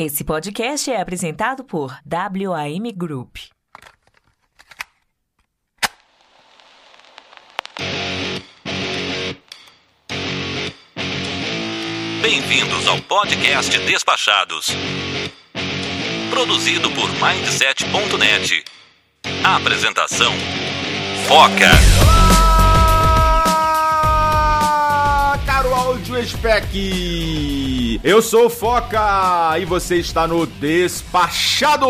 Esse podcast é apresentado por WAM Group. Bem-vindos ao podcast Despachados. Produzido por Mindset.net. Apresentação: Foca. Spec. Eu sou Foca e você está no Despachados,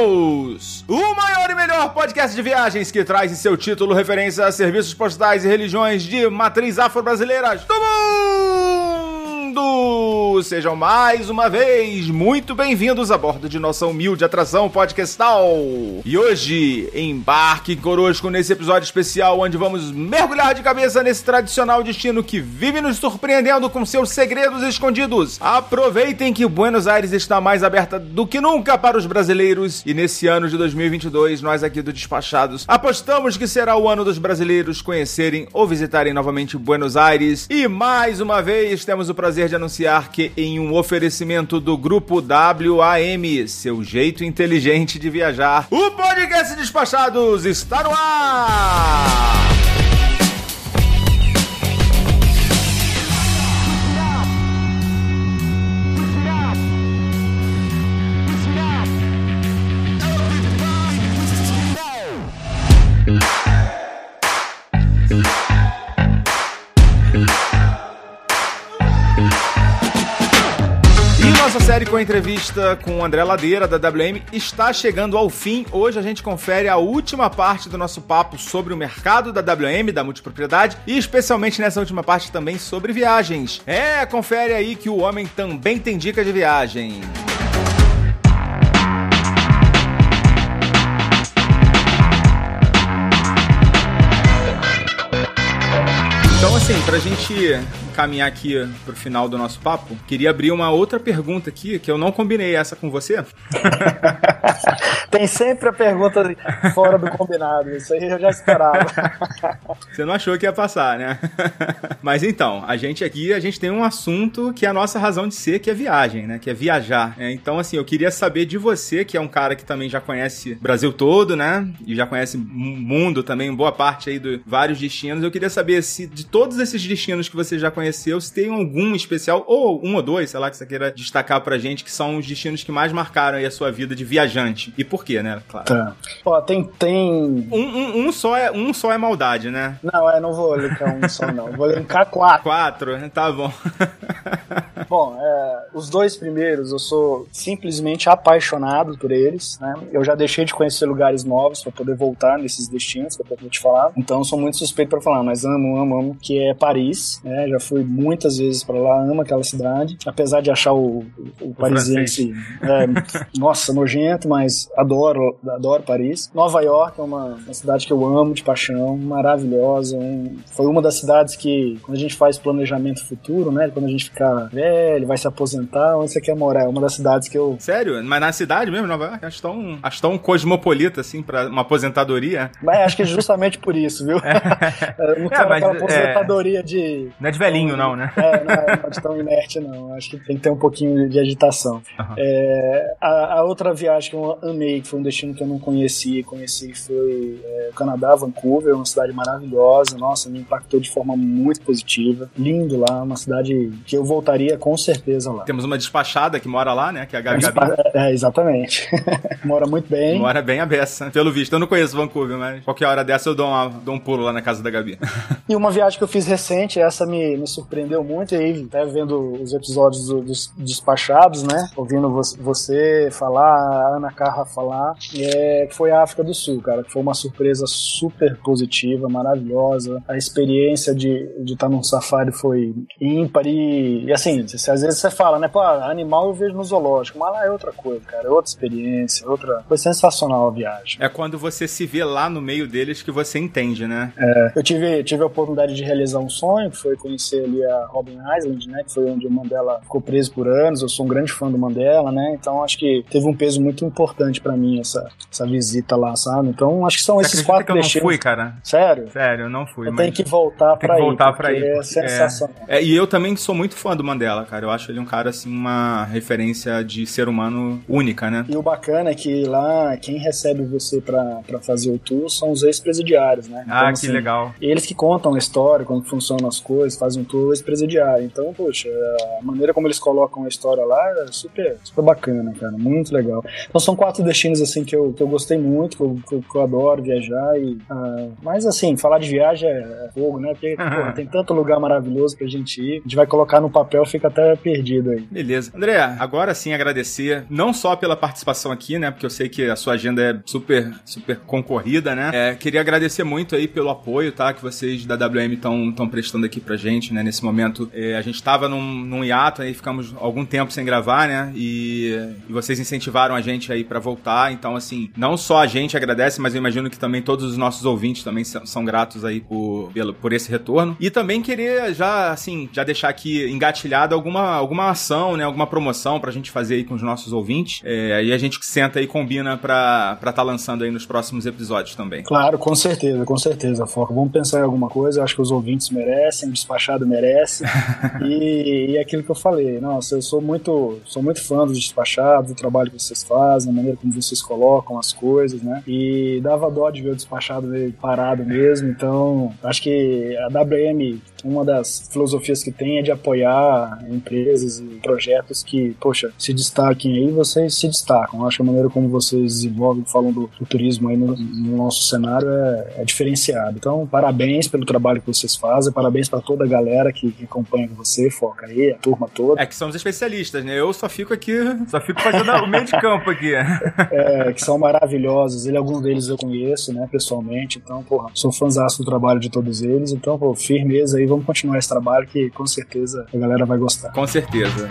o maior e melhor podcast de viagens que traz em seu título referência a serviços postais e religiões de matriz afro-brasileiras do mundo. Sejam mais uma vez muito bem-vindos a bordo de nossa humilde atração podcastal. E hoje, embarque conosco nesse episódio especial onde vamos mergulhar de cabeça nesse tradicional destino que vive nos surpreendendo com seus segredos escondidos. Aproveitem que Buenos Aires está mais aberta do que nunca para os brasileiros e nesse ano de 2022 nós aqui do Despachados apostamos que será o ano dos brasileiros conhecerem ou visitarem novamente Buenos Aires e mais uma vez temos o prazer de anunciar que em um oferecimento do grupo WAM, seu jeito inteligente de viajar, o podcast Despachados está no ar! Com a entrevista com o André Ladeira, da WM, está chegando ao fim. Hoje a gente confere a última parte do nosso papo sobre o mercado da WM, da multipropriedade, e especialmente nessa última parte também sobre viagens. É, confere aí que o homem também tem dica de viagem. Então, assim, pra gente caminhar aqui pro final do nosso papo, queria abrir uma outra pergunta aqui, que eu não combinei essa com você. Tem sempre a pergunta fora do combinado, isso aí eu já esperava. Você não achou que ia passar, né? Mas então, a gente aqui, a gente tem um assunto que é a nossa razão de ser, que é viagem, né? Que é viajar. É, Então, assim, eu queria saber de você, que é um cara que também já conhece o Brasil todo, né? E já conhece o mundo também, boa parte aí de vários destinos. Eu queria saber se de todos esses destinos que você já conheceu, se tem algum especial, ou um ou dois, sei lá, que você queira destacar pra gente, que são os destinos que mais marcaram aí a sua vida de viajante. E por quê, né? Claro. Tá. Ó, tem. tem... Um, um, um só é, um só é maldade, né? Não, eu não vou linkar um só, não. Vou linkar quatro. Quatro, tá bom. Bom, é, os dois primeiros eu sou simplesmente apaixonado por eles, né? Eu já deixei de conhecer lugares novos para poder voltar nesses destinos que eu vou te falar. Então eu sou muito suspeito para falar, mas amo, amo, amo, que é Paris, né? Já fui muitas vezes para lá, amo aquela cidade, apesar de achar o, o, o parisiense, é, nossa, nojento, mas adoro, adoro Paris. Nova York é uma, uma cidade que eu amo de paixão, maravilhosa. um- foi uma das cidades que, quando a gente faz planejamento futuro, né? Quando a gente ficar velho, vai se aposentar, onde você quer morar? É uma das cidades que eu Sério? Mas na cidade mesmo, Nova York? Acho tão, acho tão cosmopolita, assim, pra uma aposentadoria. Mas acho que é justamente por isso, viu? Eu não quero mas, aquela é- aposentadoria de. Não é de velhinho, não, né? É, não é não é de tão inerte, não. Acho que tem que ter um pouquinho de agitação. Aham. É, a, a outra viagem que eu amei, que foi um destino que eu não conhecia conheci, foi é, o Canadá, Vancouver, uma cidade maravilhosa. Nossa, me impactou de forma muito positiva. Lindo lá, uma cidade que eu voltaria com certeza lá. Temos uma despachada que mora lá, né? Que é a Gabi. É, exatamente. Mora muito bem. Mora bem a beça. Pelo visto, eu não conheço Vancouver, mas qualquer hora dessa eu dou, uma- dou um pulo lá na casa da Gabi. E uma viagem que eu fiz recente, essa me, me surpreendeu muito, e aí, até vendo os episódios do- dos despachados, né? Ouvindo vo- você falar, a Ana Carra falar, é, que foi a África do Sul, cara, que foi uma surpresa super positiva, maravilhosa. A experiência de de estar num safari foi ímpar e, e assim, se- às vezes você fala, né? Pô, animal eu vejo no zoológico, mas lá é outra coisa, cara, é outra experiência, outra. Foi sensacional a viagem. É quando você se vê lá no meio deles que você entende, né? Eu tive, tive a oportunidade de realizar um sonho, que foi conhecer ali a Robin Island, né? Que foi onde o Mandela ficou preso por anos. Eu sou um grande fã do Mandela, né? Então acho que teve um peso muito importante pra mim essa, essa visita lá, sabe? Então acho que são Você esses quatro que eu não fui, cara? Sério? Sério, eu não fui. Eu mas... tenho que voltar pra ir. voltar ir. É porque sensacional. É, e eu também sou muito fã do Mandela. Cara. Eu acho ele um cara, assim, uma referência de ser humano única, né? E o bacana é que lá, quem recebe você pra, pra fazer o tour são os ex-presidiários, né? ah, que legal. Eles que contam a história, como funcionam as coisas, fazem um tour ex-presidiário. Então, poxa, a maneira como eles colocam a história lá é super, super bacana, cara. Muito legal. Então são quatro destinos, assim, que eu, que eu gostei muito, que eu, que eu, que eu adoro viajar. E, ah, mas, assim, falar de viagem é, é fogo, né? Porque, porra, tem tanto lugar maravilhoso pra gente ir. A gente vai colocar no papel, fica até perdido aí. Beleza. André, agora sim agradecer, não só pela participação aqui, né? Porque eu sei que a sua agenda é super, super concorrida, né? É, queria agradecer muito aí pelo apoio, tá? Que vocês da WM estão prestando aqui pra gente, né? Nesse momento, é, a gente tava num, num hiato aí, ficamos algum tempo sem gravar, né? E, e vocês incentivaram a gente aí para voltar. Então, assim, não só a gente agradece, mas eu imagino que também todos os nossos ouvintes também são, são gratos aí por, pelo, por esse retorno. E também querer já, assim, já deixar aqui engatilhado alguma, alguma ação, né? Alguma promoção pra gente fazer aí com os nossos ouvintes. É, aí a gente senta e combina pra estar tá lançando aí nos próximos episódios também. Claro, com certeza, com certeza, Foca. Vamos pensar em alguma coisa, eu acho que os ouvintes merecem, o despachado merece. e, e é aquilo que eu falei, nossa, eu sou muito, sou muito fã dos despachados, do trabalho que vocês fazem, a maneira como vocês colocam as coisas, né? E dava dó de ver o despachado meio parado mesmo, então acho que a WM uma das filosofias que tem é de apoiar empresas e projetos que, poxa, se destaquem aí, vocês se destacam. Acho que a maneira como vocês desenvolvem, falam do, do turismo aí no, no, nosso cenário é, é, diferenciado. Então, parabéns pelo trabalho que vocês fazem, parabéns para toda a galera que, que acompanha você, foca aí, a turma toda. É que somos especialistas, né? Eu só fico aqui, só fico fazendo o meio de campo aqui. é, que são maravilhosos. Ele, alguns deles eu conheço, né, pessoalmente. Então, porra, sou fãzão do trabalho de todos eles. Então, pô, firmeza aí vamos continuar esse trabalho que com certeza a galera vai gostar. Com certeza.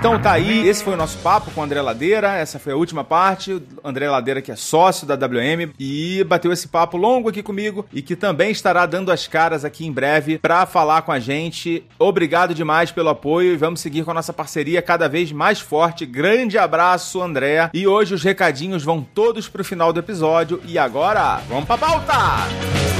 Então tá aí, esse foi o nosso papo com o André Ladeira. Essa foi a última parte. O André Ladeira, que é sócio da WM, e bateu esse papo longo aqui comigo e que também estará dando as caras aqui em breve para falar com a gente. Obrigado demais pelo apoio e vamos seguir com a nossa parceria cada vez mais forte. Grande abraço, André. E hoje os recadinhos vão todos pro final do episódio. E agora, vamos pra pauta!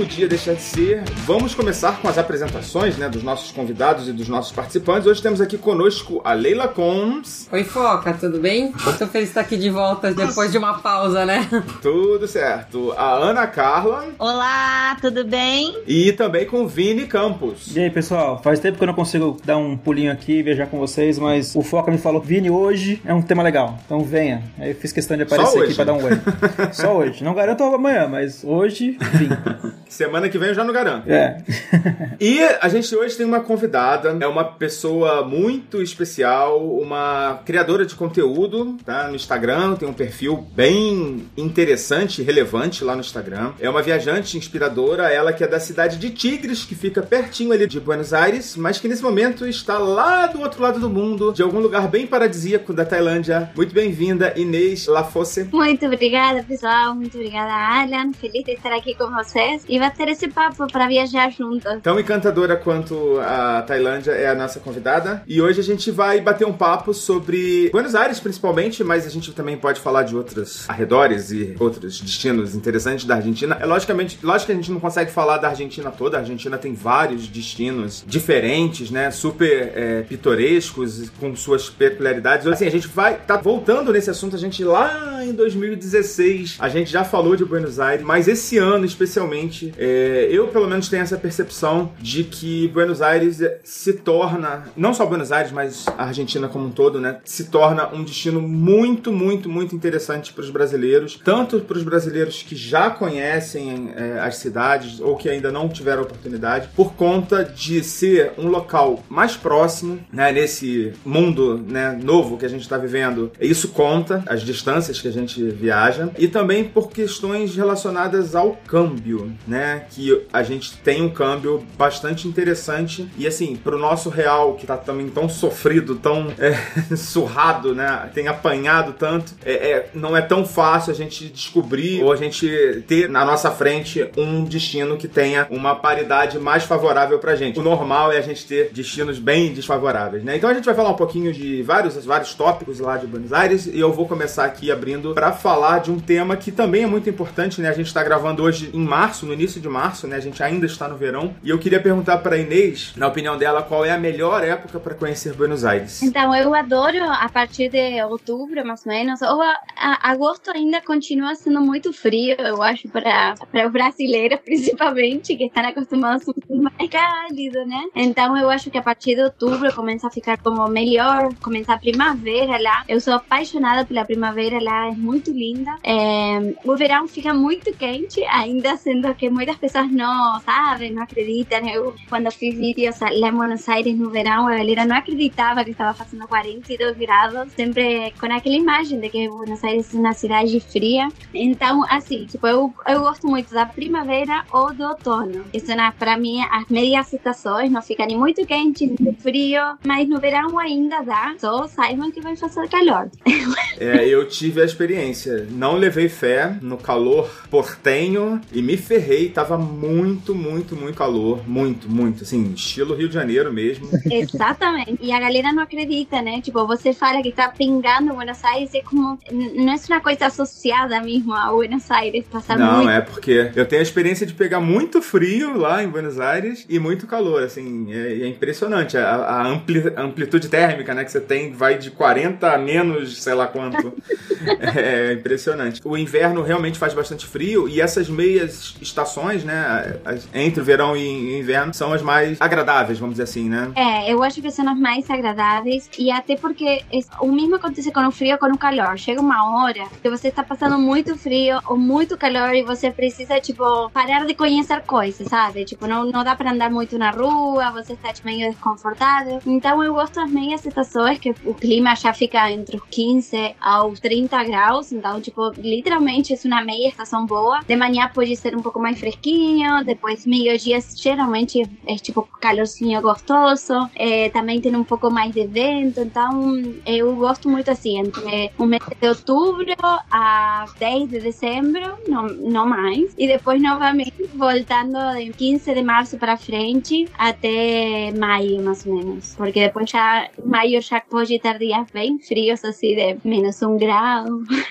podia deixar de ser, vamos começar com as apresentações né, dos nossos convidados e dos nossos participantes. Hoje temos aqui conosco a Leila Combs. Oi, Foca, tudo bem? Tô feliz de estar aqui de volta depois de uma pausa, né? Tudo certo. A Ana Carla. Olá, tudo bem? E também com o Vini Campos. E aí, pessoal? Faz tempo que eu não consigo dar um pulinho aqui e viajar com vocês, mas o Foca me falou: Vini, hoje é um tema legal, então venha. Aí eu fiz questão de aparecer aqui pra dar um oi. Só hoje. Não garanto amanhã, mas hoje vim. Semana que vem eu já não garanto. É. e a gente hoje tem uma convidada, é uma pessoa muito especial, uma criadora de conteúdo, tá? No Instagram, tem um perfil bem interessante e relevante lá no Instagram. É uma viajante inspiradora, ela que é da cidade de Tigres, que fica pertinho ali de Buenos Aires, mas que nesse momento está lá do outro lado do mundo, de algum lugar bem paradisíaco da Tailândia. Muito bem-vinda, Inês Lafosse. Muito obrigada, pessoal. Muito obrigada, Alan. Feliz de estar aqui com vocês e ter esse papo para viajar juntos. Tão encantadora quanto a Tailândia é a nossa convidada. E hoje a gente vai bater um papo sobre Buenos Aires, principalmente, mas a gente também pode falar de outros arredores e outros destinos interessantes da Argentina. É logicamente, lógico que a gente não consegue falar da Argentina toda. A Argentina tem vários destinos diferentes, né? Super é, pitorescos, com suas peculiaridades. Assim, a gente vai tá voltando nesse assunto. A gente lá em 2016, a gente já falou de Buenos Aires, mas esse ano especialmente, é, eu pelo menos tenho essa percepção de que Buenos Aires se torna, não só Buenos Aires, mas a Argentina como um todo, né, se torna um destino muito, muito, muito interessante para os brasileiros, tanto para os brasileiros que já conhecem é, as cidades ou que ainda não tiveram oportunidade, por conta de ser um local mais próximo, né, nesse mundo né, novo que a gente está vivendo. Isso conta, as distâncias que a gente viaja, e também por questões relacionadas ao câmbio, né? Né, que a gente tem um câmbio bastante interessante e assim, pro nosso real que tá também tão sofrido, tão é, surrado, né, tem apanhado tanto, é, é, não é tão fácil a gente descobrir ou a gente ter na nossa frente um destino que tenha uma paridade mais favorável pra gente. O normal é a gente ter destinos bem desfavoráveis, né? Então a gente vai falar um pouquinho de vários, vários tópicos lá de Buenos Aires e eu vou começar aqui abrindo para falar de um tema que também é muito importante, né? A gente está gravando hoje em março, no início de março, né? A gente ainda está no verão e eu queria perguntar para Inês, na opinião dela, qual é a melhor época para conhecer Buenos Aires? Então, eu adoro a partir de outubro, mais ou menos, ou a, a, agosto ainda continua sendo muito frio, eu acho, para o brasileiro, principalmente, que estão acostumados a um mais cálido, né? Então, eu acho que a partir de outubro começa a ficar como melhor, começa a primavera lá. Eu sou apaixonada pela primavera lá, é muito linda. É, o verão fica muito quente, ainda sendo que muitas pessoas não sabem, não acreditam. Eu, quando fiz vídeos lá em Buenos Aires no verão, a galera não acreditava que estava fazendo 42 graus, sempre com aquela imagem de que Buenos Aires é uma cidade fria. Então, assim, tipo, eu, eu gosto muito da primavera ou do outono. Isso, para mim, as médias estações não ficam nem muito quente, nem frio, mas no verão ainda dá. Só saibam que vai fazer calor. É, eu tive a experiência. Não levei fé no calor portenho e me ferrei. Tava muito, muito, muito calor. Muito, muito. Assim, estilo Rio de Janeiro mesmo. Exatamente. E a galera não acredita, né? Tipo, você fala que tá pingando Buenos Aires é como. Não é uma coisa associada mesmo a Buenos Aires. Passar não, muito... é porque eu tenho a experiência de pegar muito frio lá em Buenos Aires e muito calor. Assim, é, é impressionante. A, a ampli, amplitude térmica, né, que você tem vai de 40 a menos, sei lá quanto. é impressionante. O inverno realmente faz bastante frio e essas meias estações, né, entre o verão e inverno, são as mais agradáveis, vamos dizer assim, né? É, eu acho que são as mais agradáveis e até porque o mesmo acontece com o frio com o calor. Chega uma hora que você está passando muito frio ou muito calor e você precisa, tipo, parar de conhecer coisas, sabe? Tipo, não, não dá para andar muito na rua, você está tipo, meio desconfortável. Então eu gosto das meias estações que o clima já fica entre os 15 aos 30 graus, então, tipo, literalmente é uma meia estação boa. De manhã pode ser um pouco mais fresquinho, depois meio-dia geralmente é tipo calorzinho gostoso, é, também tem um pouco mais de vento, então eu gosto muito assim, entre o mês de outubro a 10 de dezembro, não, não mais, e depois novamente voltando de 15 de março para frente até maio, mais ou menos, porque depois já maio já pode ter dias bem frios, assim, de menos um grau.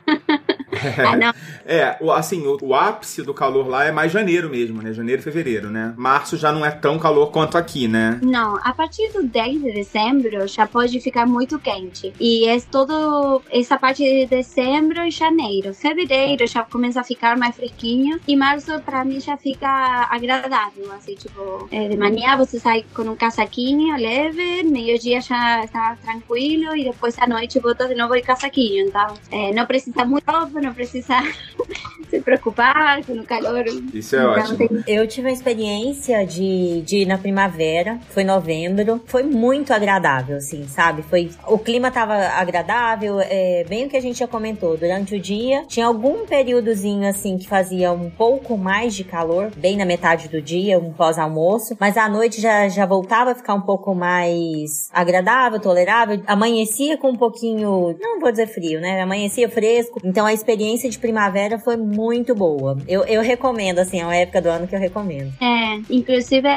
ah. É, assim, o, o, ápice do calor lá é mais janeiro mesmo, né? Janeiro e fevereiro, né? Março já não é tão calor quanto aqui, né? Não, a partir do 10 de dezembro já pode ficar muito quente. E é todo essa parte de dezembro e janeiro. Fevereiro já começa a ficar mais fresquinho. E março, pra mim, já fica agradável. Assim, tipo, é, de manhã você sai com um casaquinho leve, meio-dia já está tranquilo. E depois à noite volta de novo de casaquinho. Então, é, não precisa muito roupa, não precisa se preocupar com o calor. Isso é então, ótimo. Tem... Eu tive a experiência de, de ir na primavera, foi novembro, foi muito agradável, assim, sabe? Foi, o clima tava agradável, é, bem o que a gente já comentou, durante o dia tinha algum períodozinho, assim, que fazia um pouco mais de calor, bem na metade do dia, um pós-almoço, mas à noite já, já voltava a ficar um pouco mais agradável, tolerável, amanhecia com um pouquinho, não vou dizer frio, né? Amanhecia fresco, então a experiência de primavera foi muito boa. Eu, eu recomendo, assim, é uma época do ano que eu recomendo. É, inclusive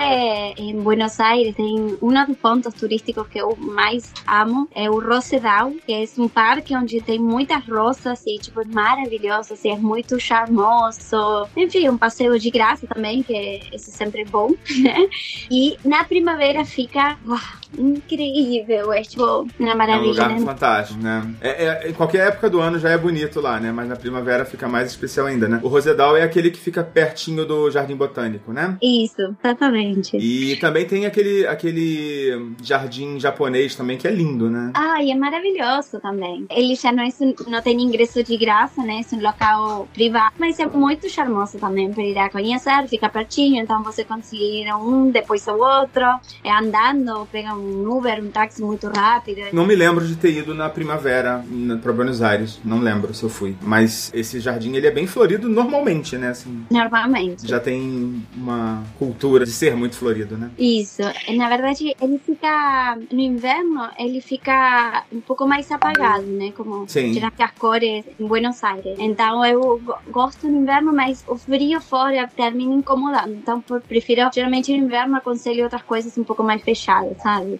em Buenos Aires tem um dos pontos turísticos que eu mais amo, é o Rosedal, que é um parque onde tem muitas rosas e, tipo, maravilhoso, assim, é muito charmoso. Enfim, um passeio de graça também, que esse é sempre bom, né? E na primavera fica... Uau, incrível, é tipo uma maravilha. É um lugar né? fantástico, né? É, é, em qualquer época do ano já é bonito lá, né? Mas na primavera fica mais especial ainda, né? O Rosedal é aquele que fica pertinho do Jardim Botânico, né? Isso, exatamente. E também tem aquele, aquele jardim japonês também que é lindo, né? Ah, e é maravilhoso também. Ele já não, é, não tem ingresso de graça, né? É um local privado, mas é muito charmoso também para ir a conhecer, fica pertinho, então você conseguir um, depois o outro, é andando, pega um Uber, um táxi muito rápido. Não me lembro de ter ido na primavera para Buenos Aires, não lembro se eu fui, mas esse jardim ele é bem florido normalmente, né? Assim, Normalmente. já tem uma cultura de ser muito florido, né? Isso. Na verdade, ele fica. No inverno, ele fica um pouco mais apagado, né? Como Sim. as cores em Buenos Aires. Então, eu go- gosto no inverno, mas o frio fora termina incomodando. Então, prefiro. Geralmente, no inverno, aconselho outras coisas um pouco mais fechadas, sabe?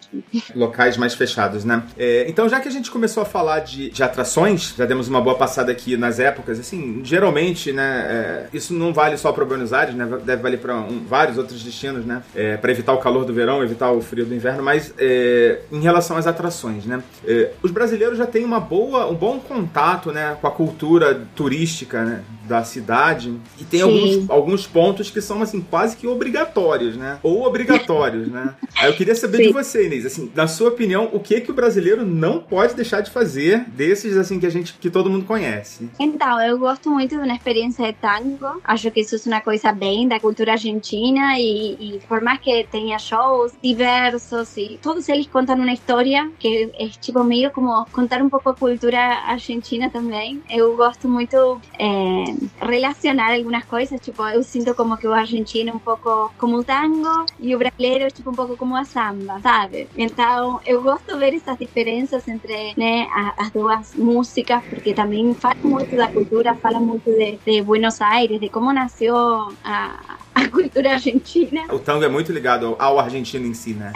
Locais mais fechados, né? É, então, já que a gente começou a falar de, de atrações, já demos uma boa passada aqui nas épocas, assim, geralmente, né, é, isso não vale só para Buenos Aires, né? Deve valer para vários outros destinos, né? É, para evitar o calor do verão, evitar o frio do inverno, mas é, em relação às atrações, né? É, os brasileiros já têm uma boa, um bom contato, né, com a cultura turística, né, da cidade e tem Sim. alguns, alguns pontos que são assim quase que obrigatórios, né? Ou obrigatórios, né? Aí eu queria saber de Sim. você, Inês, assim, na sua opinião, o que que o brasileiro não pode deixar de fazer desses assim que a gente que todo mundo conhece? Então, eu gosto muito de uma experiência de tango. Acho que isso é uma coisa bem da cultura argentina e, e por mais que tenha shows diversos e todos eles contam uma história que é tipo meio como contar um pouco a cultura argentina também. Eu gosto muito é, relacionar algumas coisas, tipo, eu sinto como que o argentino é um pouco como tango e o brasileiro tipo um pouco como a samba, sabe? Então, eu gosto de ver essas diferenças entre né, a- as duas músicas, porque também fala muito da cultura, fala muito de, de Buenos Aires, de como nasceu a, a cultura argentina. O tango é muito ligado ao, argentino em si, né?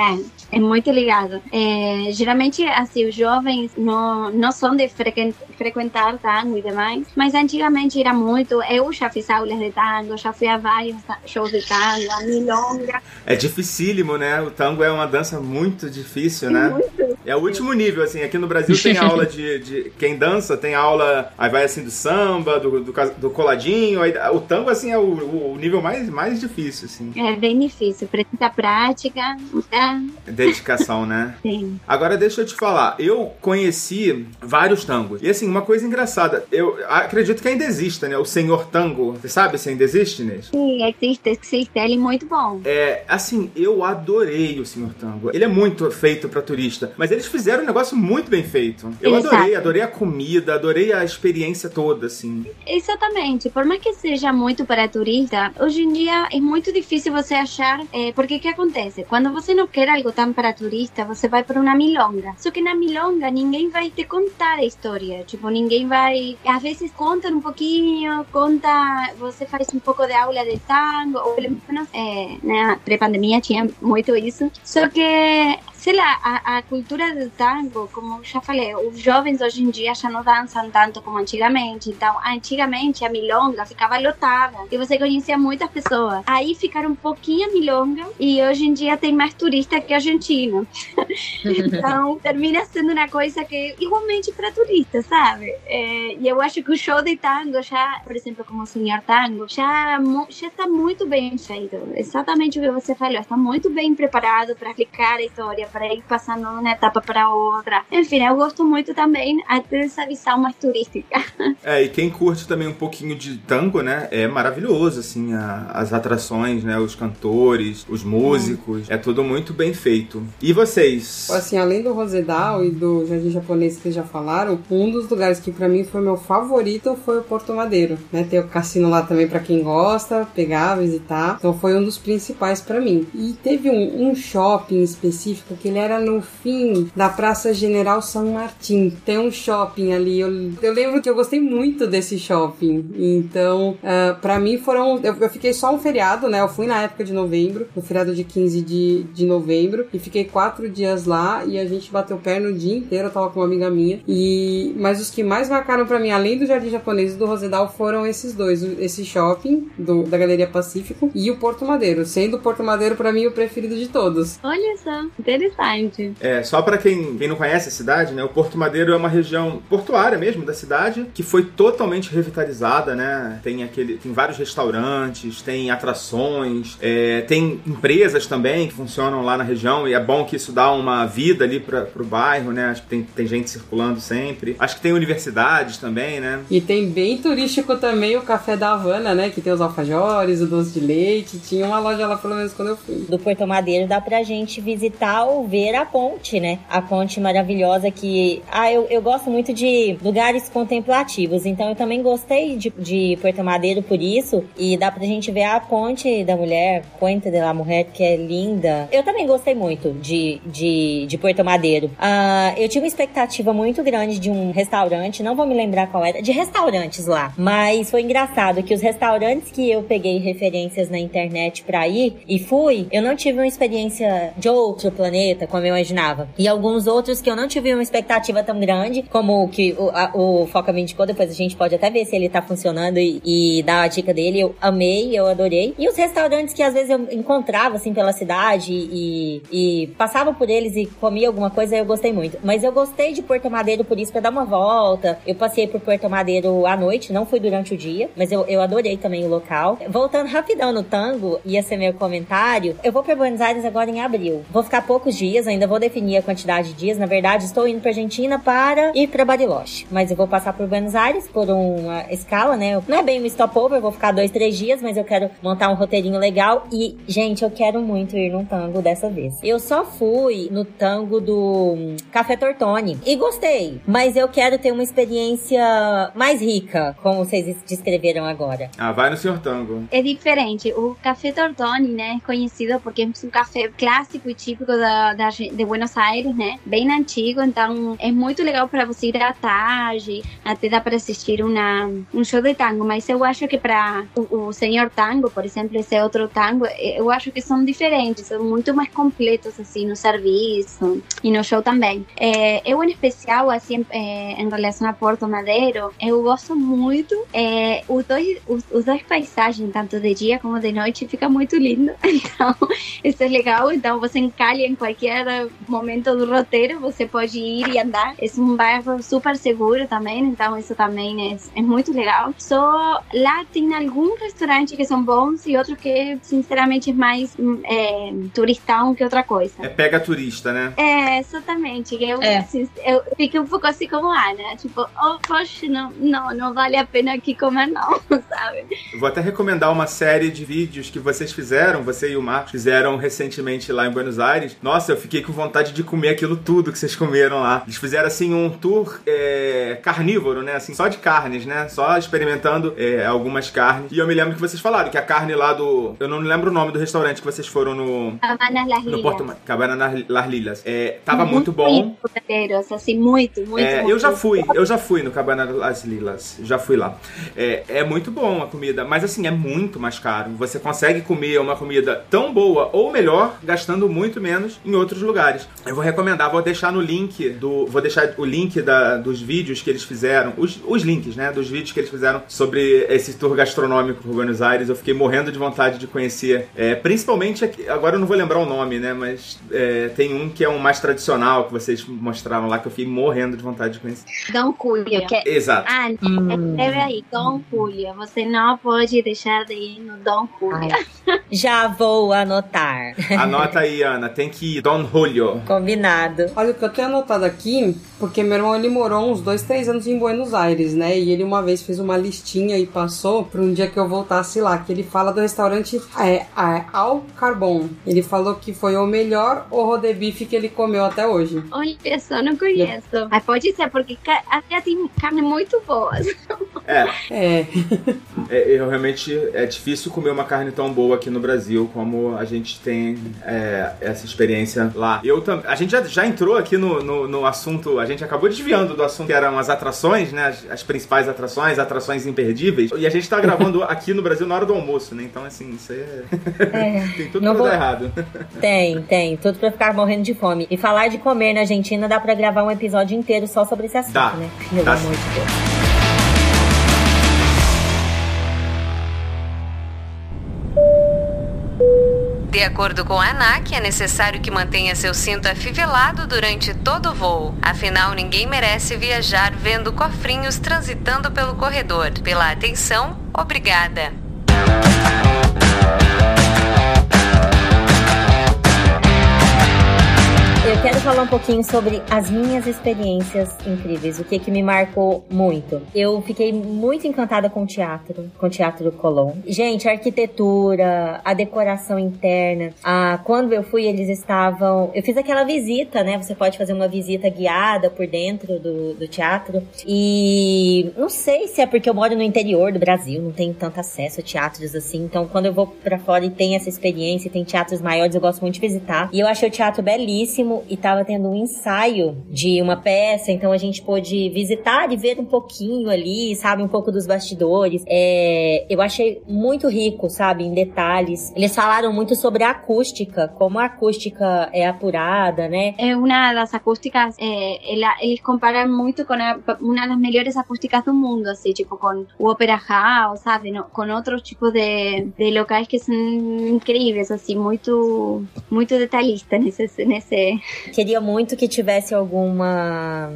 É, é muito ligado. É, geralmente, assim, os jovens não, não são de frequen- frequentar tango e demais, mas antigamente era muito. Eu já fiz aulas de tango, já fui a vários shows de tango, a milonga. É dificílimo, né? O tango é uma dança muito difícil, né? Muito. É o último nível, assim. Aqui no Brasil tem aula de, de- Quem dança tem aula. Aí vai assim do samba, do, do, do coladinho. Aí, o tango, assim, é o, o nível mais, mais difícil, assim. É bem difícil, precisa prática, tá? Dedicação, né? Sim. Agora deixa eu te falar, eu conheci vários tangos. E assim, uma coisa engraçada, eu acredito que ainda exista, né? O Senhor Tango. Você sabe se ainda existe, Inês? Sim, existe, existe. Ele é muito bom. É, assim, eu adorei o Senhor Tango. Ele é muito feito pra turista, mas eles fizeram um negócio muito bem feito. Eu Exato. adorei, adorei a comida, adorei a experiência toda, assim. Exatamente. Por mais que seja muito para turista, hoje em dia é muito difícil você achar. eh, porque o que acontece? Quando você não quer algo tão para turista, você vai para uma milonga. Só que na milonga ninguém vai te contar a história. Tipo, ninguém vai. Às vezes conta um pouquinho, conta. Você faz um pouco de aula de tango, ou pelo menos eh, na pré-pandemia tinha muito isso. Só que sei lá, a, a cultura do tango, como já falei, os jovens hoje em dia já não dançam tanto como antigamente. Então, antigamente a milonga ficava lotada e você conhecia muitas pessoas. Aí ficaram um pouquinho a milonga e hoje em dia tem mais turista que argentino. então, termina sendo uma coisa que igualmente para turista, sabe? É, e eu acho que o show de tango já, por exemplo, como o Senhor Tango, já, já está muito bem feito. Exatamente o que você falou, está muito bem preparado para explicar a história, para ir passando de uma etapa para outra. Enfim, eu gosto muito também dessa visão mais turística. É, e quem curte também um pouquinho de tango, né? É maravilhoso, assim, a- as atrações, né? Os cantores, os músicos. É tudo muito bem feito. E vocês? Assim, além do Rosedal e do Jardim Japonês que vocês já falaram, um dos lugares que pra mim foi meu favorito foi o Porto Madeiro, né? Tem o cassino lá também pra quem gosta, pegar, visitar. Então foi um dos principais pra mim. E teve um, um shopping específico que ele era no fim da Praça General São Martin. Tem um shopping ali. Eu, eu lembro que eu gostei muito desse shopping. Então, ah, pra mim foram. Eu, eu fiquei só um feriado, né? Eu fui na época de novembro, no feriado de 15 de, de novembro, e fiquei quatro dias lá e a gente bateu perna o dia inteiro. Eu tava com uma amiga minha. E mas os que mais marcaram pra mim, além do Jardim Japonês e do Rosedal, foram esses dois: esse shopping do, da Galeria Pacífico e o Porto Madeiro. Sendo o Porto Madeiro pra mim o preferido de todos. Olha só, interessante. É, só pra quem, quem não conhece a cidade, né? O Porto Madeiro é uma região portuária mesmo da cidade, que foi totalmente revitalizada, né? Tem aquele, tem vários restaurantes, tem atrações, é, tem empresas também que funcionam lá na região e é bom que isso dá uma vida ali para pro bairro, né? Acho que tem, tem gente circulando sempre. Acho que tem universidades também, né? E tem bem turístico também o Café da Havana, né? Que tem os alfajores, o doce de leite. Tinha uma loja lá, pelo menos, quando eu fui. Do Porto Madeiro dá pra gente visitar legal ver a ponte, né? A ponte maravilhosa que. Ah, eu, eu gosto muito de lugares contemplativos, então eu também gostei de, de Porto Madeiro por isso. E dá pra gente ver a ponte da mulher, Puente de la Mulher, que é linda. Eu também gostei muito de, de, de Porto Madeiro. Ah, eu tinha uma expectativa muito grande de um restaurante, não vou me lembrar qual era, de restaurantes lá. Mas foi engraçado que os restaurantes que eu peguei referências na internet pra ir e fui, eu não tive uma experiência de outro planeta, como eu imaginava. E alguns outros que eu não tive uma expectativa tão grande, como o que o, a, o Foca me indicou, depois a gente pode até ver se ele tá funcionando e, e dar a dica dele. Eu amei, eu adorei. E os restaurantes que às vezes eu encontrava assim pela cidade e, e passava por eles e comia alguma coisa, eu gostei muito. Mas eu gostei de Porto Madeiro por isso, pra dar uma volta. Eu passei por Porto Madeiro à noite, não fui durante o dia, mas eu, eu adorei também o local. Voltando rapidão no tango, ia ser meu comentário. Eu vou para Buenos Aires agora em abril. Vou ficar poucos dias, ainda vou definir a quantidade de dias. Na verdade, estou indo para Argentina para ir para Bariloche. Mas eu vou passar por Buenos Aires por uma escala, né? Não é bem um stopover, vou ficar dois, três dias, mas eu quero montar um roteirinho legal. E, gente, eu quero muito ir num tango dessa vez. Eu só fui no tango do hum, Café Tortoni e gostei, mas eu quero ter uma experiência mais rica, como vocês descreveram agora. Ah, vai no Senhor Tango. É diferente. O Café Tortoni, né, é conhecido porque é um café clássico e típico da, da, de Buenos Aires, né? Bem antigo, então é muito legal para você ir à tarde, até dá para assistir uma, um show de tango, mas eu acho que para o, o Senhor Tango, por exemplo, esse outro tango, eu acho que são diferentes, são muito mais completos, assim, no serviço e no show também. É, eu, em especial, assim, é, em relação a Porto Madeiro, eu gosto muito é, os, dois, os, os dois paisagens, tanto de dia como de noite, fica muito lindo. Então, isso é legal. Então, você encalha em qualquer momento do roteiro, você pode ir e andar. É um bairro super seguro também, então isso também é, é muito legal. Só lá tem alguns restaurantes que são bons e outros que, sinceramente, é mais é, turistão que outra coisa. É pega turista, né? É, exatamente. Eu, É. assim, eu fiquei um pouco assim como a Ana, tipo, oh, poxa, não, não, não vale a pena aqui comer não, sabe? Vou até recomendar uma série de vídeos que vocês fizeram, você e o Marcos fizeram recentemente lá em Buenos Aires. Nossa, eu fiquei com vontade de comer aquilo tudo que vocês comeram lá. Eles fizeram assim um tour é, carnívoro, né? Assim, só de carnes, né? Só experimentando é, algumas carnes. E eu me lembro que vocês falaram que a carne lá do. Eu não lembro o nome do restaurante que vocês foram no. Havana Las No. Porto Ma- Cabana Las Lilas. É, tava muito bom. Brasileiros, assim, muito, muito, É, muito. eu já fui, eu já fui no Cabana Las Lilas, já fui lá. É, é muito bom a comida, mas assim, é muito mais caro. Você consegue comer uma comida tão boa ou melhor, gastando muito menos em outros lugares. Eu vou recomendar, vou deixar no link do. Vou deixar o link da- dos vídeos que eles fizeram, os, os links, né? Dos vídeos que eles fizeram sobre esse tour gastronômico por Buenos Aires. Eu fiquei morrendo de vontade de conhecer. É, principalmente aqui, agora eu não vou lembrar o nome, né? Mas é, tem um que é um mais tradicional que vocês mostraram lá que eu fiquei morrendo de vontade de conhecer. Dom Julio, que é... Exato. Ah, escreve aí, Dom Julio. Você não pode deixar de ir no Dom Julio. Já vou anotar. Anota aí, Ana. Tem que ir. Don Julio. Combinado. Olha, o que eu tenho anotado aqui, porque meu irmão ele morou uns dois, três anos em Buenos Aires, né? E ele uma vez fez uma listinha e passou para um dia que eu voltasse lá, que ele fala do restaurante é, é, Al Carbon. Ele falou que foi o melhor horror de bife que ele comeu até hoje. Olha só, não conheço. Mas pode ser, porque até tem carne muito boa. É, É, é, eu realmente é difícil comer uma carne tão boa aqui no Brasil como a gente tem é, essa experiência lá. Eu tam, a gente já, já entrou aqui no, no, no assunto, a gente acabou desviando do assunto que eram as atrações, né? As, as principais atrações, atrações imperdíveis. E a gente tá gravando aqui no Brasil na hora do almoço, né? Então, assim, isso aí é... tem tudo pra vou- dar errado. Tem, tem. Tudo pra ficar morrendo de fome. E falar de comer na Argentina dá pra gravar um episódio inteiro só sobre esse assunto, Dá. né? Pelo Dá amor de Deus. De acordo com a ANAC, é necessário que mantenha seu cinto afivelado durante todo o voo. Afinal, ninguém merece viajar vendo cofrinhos transitando pelo corredor. Pela atenção, obrigada. Quero falar um pouquinho sobre as minhas experiências incríveis, o que que me marcou muito. Eu fiquei muito encantada com o teatro, com o Teatro Colón. Gente, a arquitetura, a decoração interna, a quando eu fui eles estavam, eu fiz aquela visita, né? Você pode fazer uma visita guiada por dentro do, do teatro e não sei se é porque eu moro no interior do Brasil, não tenho tanto acesso a teatros assim, então quando eu vou para fora e tem essa experiência, tem teatros maiores, eu gosto muito de visitar. E eu achei o teatro belíssimo e tava tendo um ensaio de uma peça, então a gente pôde visitar e ver um pouquinho ali, sabe, um pouco dos bastidores. É, eu achei muito rico, sabe, em detalhes. Eles falaram muito sobre a acústica, como a acústica é apurada, né? É uma das acústicas, é, ela, eles comparam muito com a, uma das melhores acústicas do mundo, assim, tipo com o Opera House, sabe, no, com outros tipos de, de locais que são incríveis, assim, muito, muito detalhistas nesse, nesse... Queria muito que tivesse alguma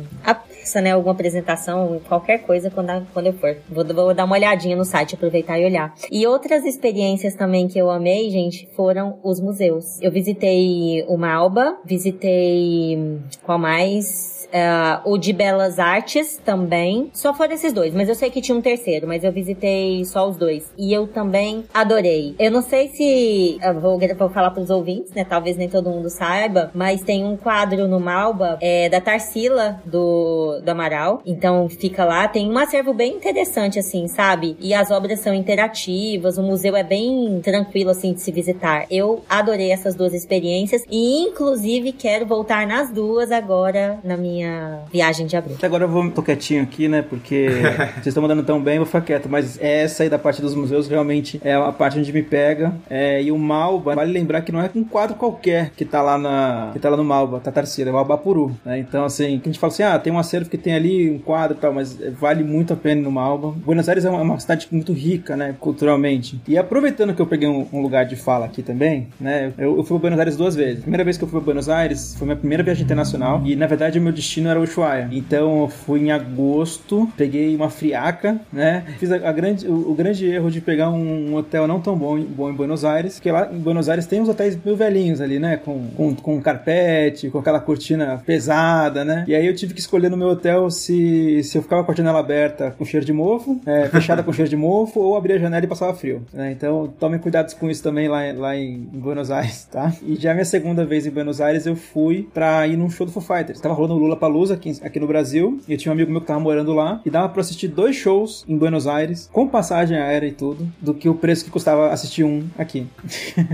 né, alguma apresentação, qualquer coisa quando, quando eu for. Vou, vou dar uma olhadinha no site, aproveitar e olhar. E outras experiências também que eu amei, gente, foram os museus. Eu visitei o Malba, visitei qual mais? Uh, o de Belas Artes também. Só foram esses dois, mas eu sei que tinha um terceiro, mas eu visitei só os dois. E eu também adorei. Eu não sei se. Vou, vou falar pros ouvintes, né? Talvez nem todo mundo saiba, mas tem um quadro no Malba é, da Tarsila do, do Amaral. Então fica lá. Tem um acervo bem interessante, assim, sabe? E as obras são interativas, o museu é bem tranquilo, assim, de se visitar. Eu adorei essas duas experiências e, inclusive, quero voltar nas duas agora na minha viagem de abril. Até agora eu vou tô quietinho aqui, né? Porque vocês estão mandando tão bem, eu vou ficar quieto. Mas essa aí da parte dos museus realmente é a parte onde me pega. É, e o Malba, vale lembrar que não é um quadro qualquer que tá lá na que tá lá no Malba, Tatarcira, é o Albapuru. Né? Então, assim, a gente fala assim, ah, tem um acervo que tem ali um quadro e tal, mas vale muito a pena no Malba. Buenos Aires é uma, uma cidade muito rica, né, culturalmente. E aproveitando que eu peguei um, lugar de fala aqui também, né, eu, eu fui para Buenos Aires duas vezes. A primeira vez que eu fui para Buenos Aires foi minha primeira viagem internacional e, na verdade, o meu destino era Ushuaia. Então eu fui em agosto, peguei uma friaca, né? Fiz a, a grande, o, o, grande erro de pegar um, um, hotel não tão bom, bom em Buenos Aires, porque lá em Buenos Aires tem uns hotéis meio velhinhos ali, né? Com, com, com carpete, com aquela cortina pesada, né? E aí eu tive que escolher no meu hotel se, se eu ficava com a janela aberta com cheiro de mofo, é, fechada com cheiro de mofo, ou abria a janela e passava frio. Né? Então tomem cuidado com isso também lá, lá em, em Buenos Aires, tá? E já minha segunda vez em Buenos Aires eu fui pra ir num show do Foo Fighters. Tava rolando o Lula Palusa aqui, aqui no Brasil. E eu tinha um amigo meu que tava morando lá. E dava pra assistir dois shows em Buenos Aires, com passagem aérea e tudo, do que o preço que custava assistir um aqui.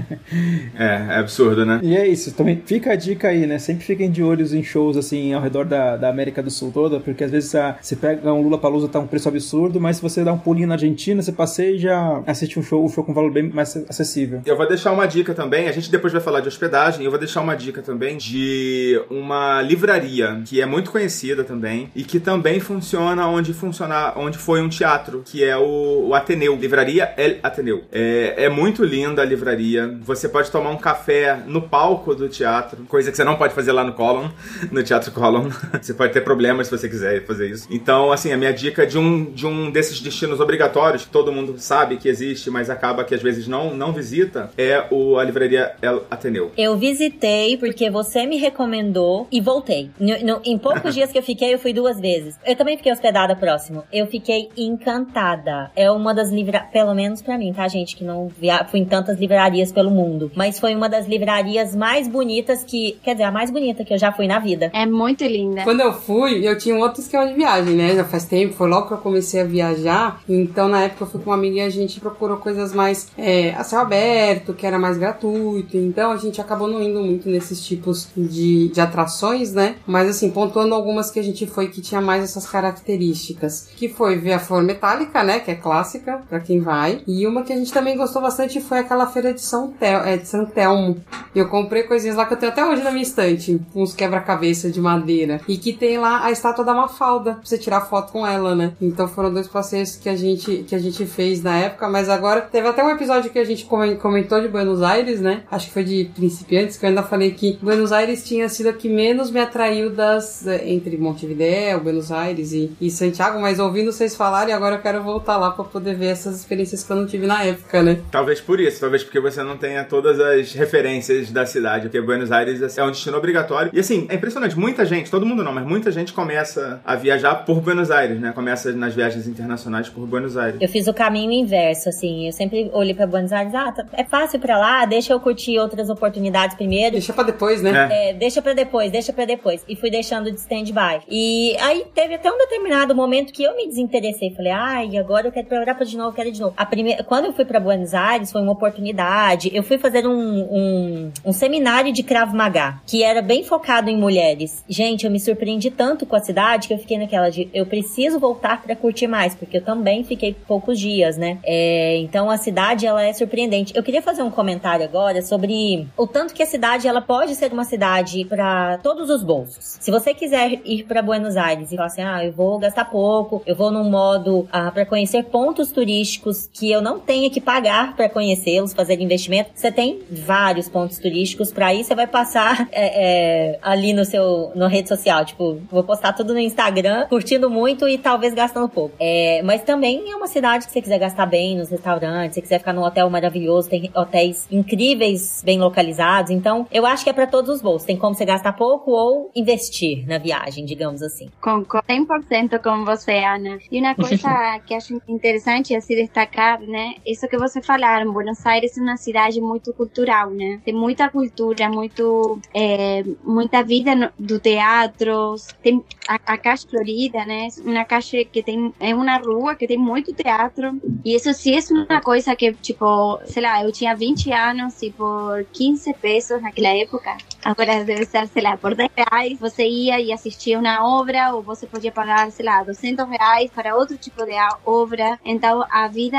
é, é absurdo, né? E é isso. Também fica a dica aí, né? Sempre fiquem de olhos em shows assim ao redor da, da América do Sul toda, porque às vezes você pega um Lula Palusa tá um preço absurdo, mas se você dá um pulinho na Argentina, você passeia e já assiste um show, um show com valor bem mais acessível. Eu vou deixar uma dica também. A gente depois vai falar de hospedagem. Eu vou deixar uma dica também de uma livraria que é muito conhecida também e que também funciona onde funciona, onde foi um teatro, que é o, o Ateneu, Livraria El Ateneu. É, é muito linda a livraria. Você pode tomar um café no palco do teatro, coisa que você não pode fazer lá no Column, no Teatro Column. você pode ter problemas se você quiser fazer isso. Então, assim, a minha dica de um, de um desses destinos obrigatórios, que todo mundo sabe que existe, mas acaba que às vezes não, não visita, é o, a livraria El Ateneu. Eu visitei porque você me recomendou e voltei. No, no, em poucos dias que eu fiquei, eu fui duas vezes. Eu também fiquei hospedada próximo. Eu fiquei encantada. É uma das livrarias, pelo menos para mim, tá, gente? Que não via... fui em tantas livrarias pelo mundo. Mas foi uma das livrarias mais bonitas que. Quer dizer, a mais bonita que eu já fui na vida. É muito linda. Quando eu fui, eu tinha um outro esquema de viagem, né? Já faz tempo, foi logo que eu comecei a viajar. Então, na época, eu fui com uma amiga e a gente procurou coisas mais é, a céu aberto, que era mais gratuito. Então, a gente acabou não indo muito nesses tipos de, de atrações, né? Mas, assim, pontuando algumas que a gente foi que tinha mais essas características. Que foi ver a flor metálica, né? Que é clássica para quem vai. E uma que a gente também gostou bastante foi aquela feira de São, Tel é, de São Telmo. Eu comprei coisinhas lá que eu tenho até hoje na minha estante. Uns quebra-cabeça de madeira. E que tem lá a, estátua da Mafalda, pra você tirar foto com ela, né? Então foram dois passeios que a gente, que a gente fez na época, mas agora teve até um episódio que a gente comentou de Buenos Aires, né? Acho que foi de principiantes, que eu ainda falei que Buenos Aires tinha sido a que menos me atraiu das eh, entre Montevideo, Buenos Aires e, e Santiago, mas ouvindo vocês falarem, agora eu quero voltar lá para poder ver essas experiências que eu não tive na época, né? Talvez por isso, talvez porque você não tenha todas as referências da cidade, porque Buenos Aires é um destino obrigatório. E assim, é impressionante, muita gente, todo mundo não, mas muita gente começa a viajar por Buenos Aires, né? Começa nas viagens internacionais por Buenos Aires. Eu fiz o caminho inverso, assim, eu sempre olhei para Buenos Aires, ah, tá, é fácil para lá, deixa eu curtir outras oportunidades primeiro. Deixa para depois, né? É. é, deixa para depois, deixa para depois. E fui deixando de stand-by. E aí teve até um determinado momento que eu me desinteressei, falei, ai, agora eu quero pra Europa de novo, quero de novo. A primeira, quando eu fui para Buenos Aires, foi uma oportunidade. Eu fui fazer um, um, um seminário de Krav Maga, que era bem focado em mulheres. Gente, eu me surpreendi tanto com a cidade que eu fiquei naquela de eu preciso voltar para curtir mais, porque eu também fiquei poucos dias, né? É, então a cidade ela é surpreendente. Eu queria fazer um comentário agora sobre o tanto que a cidade ela pode ser uma cidade para todos os bolsos. Se você quiser ir para Buenos Aires e falar assim, ah, eu vou gastar pouco, eu vou num modo ah, para conhecer pontos turísticos que eu não tenha que pagar para conhecê-los, fazer investimento, você tem vários pontos turísticos para ir, você vai passar é, é, ali no seu no rede social, tipo, vou postar tudo no Instagram, curtindo muito e talvez gastando pouco. É, mas também é uma cidade que você quiser gastar bem nos restaurantes, se quiser ficar num hotel maravilhoso, tem hotéis incríveis, bem localizados. Então, eu acho que é para todos os bolsos. Tem como você gastar pouco ou investir na viagem, digamos assim. Concordo 100% com você, Ana. E uma coisa que acho interessante é se destacar, né? Isso que você falaram, Buenos Aires é uma cidade muito cultural, né? Tem muita cultura, muito, é, muita vida no, do teatro. Tem a, a Caixa Florida, né? Uma caixa que tem, é uma rua que tem muito teatro. E isso sim é uma coisa que, tipo, sei lá, eu tinha 20 anos e por 15 pesos naquela época. Agora deve ser, sei lá, por 10 reais você ia e assistia uma obra ou você podia pagar, sei lá, 200 reais para outro tipo de obra. Então, a vida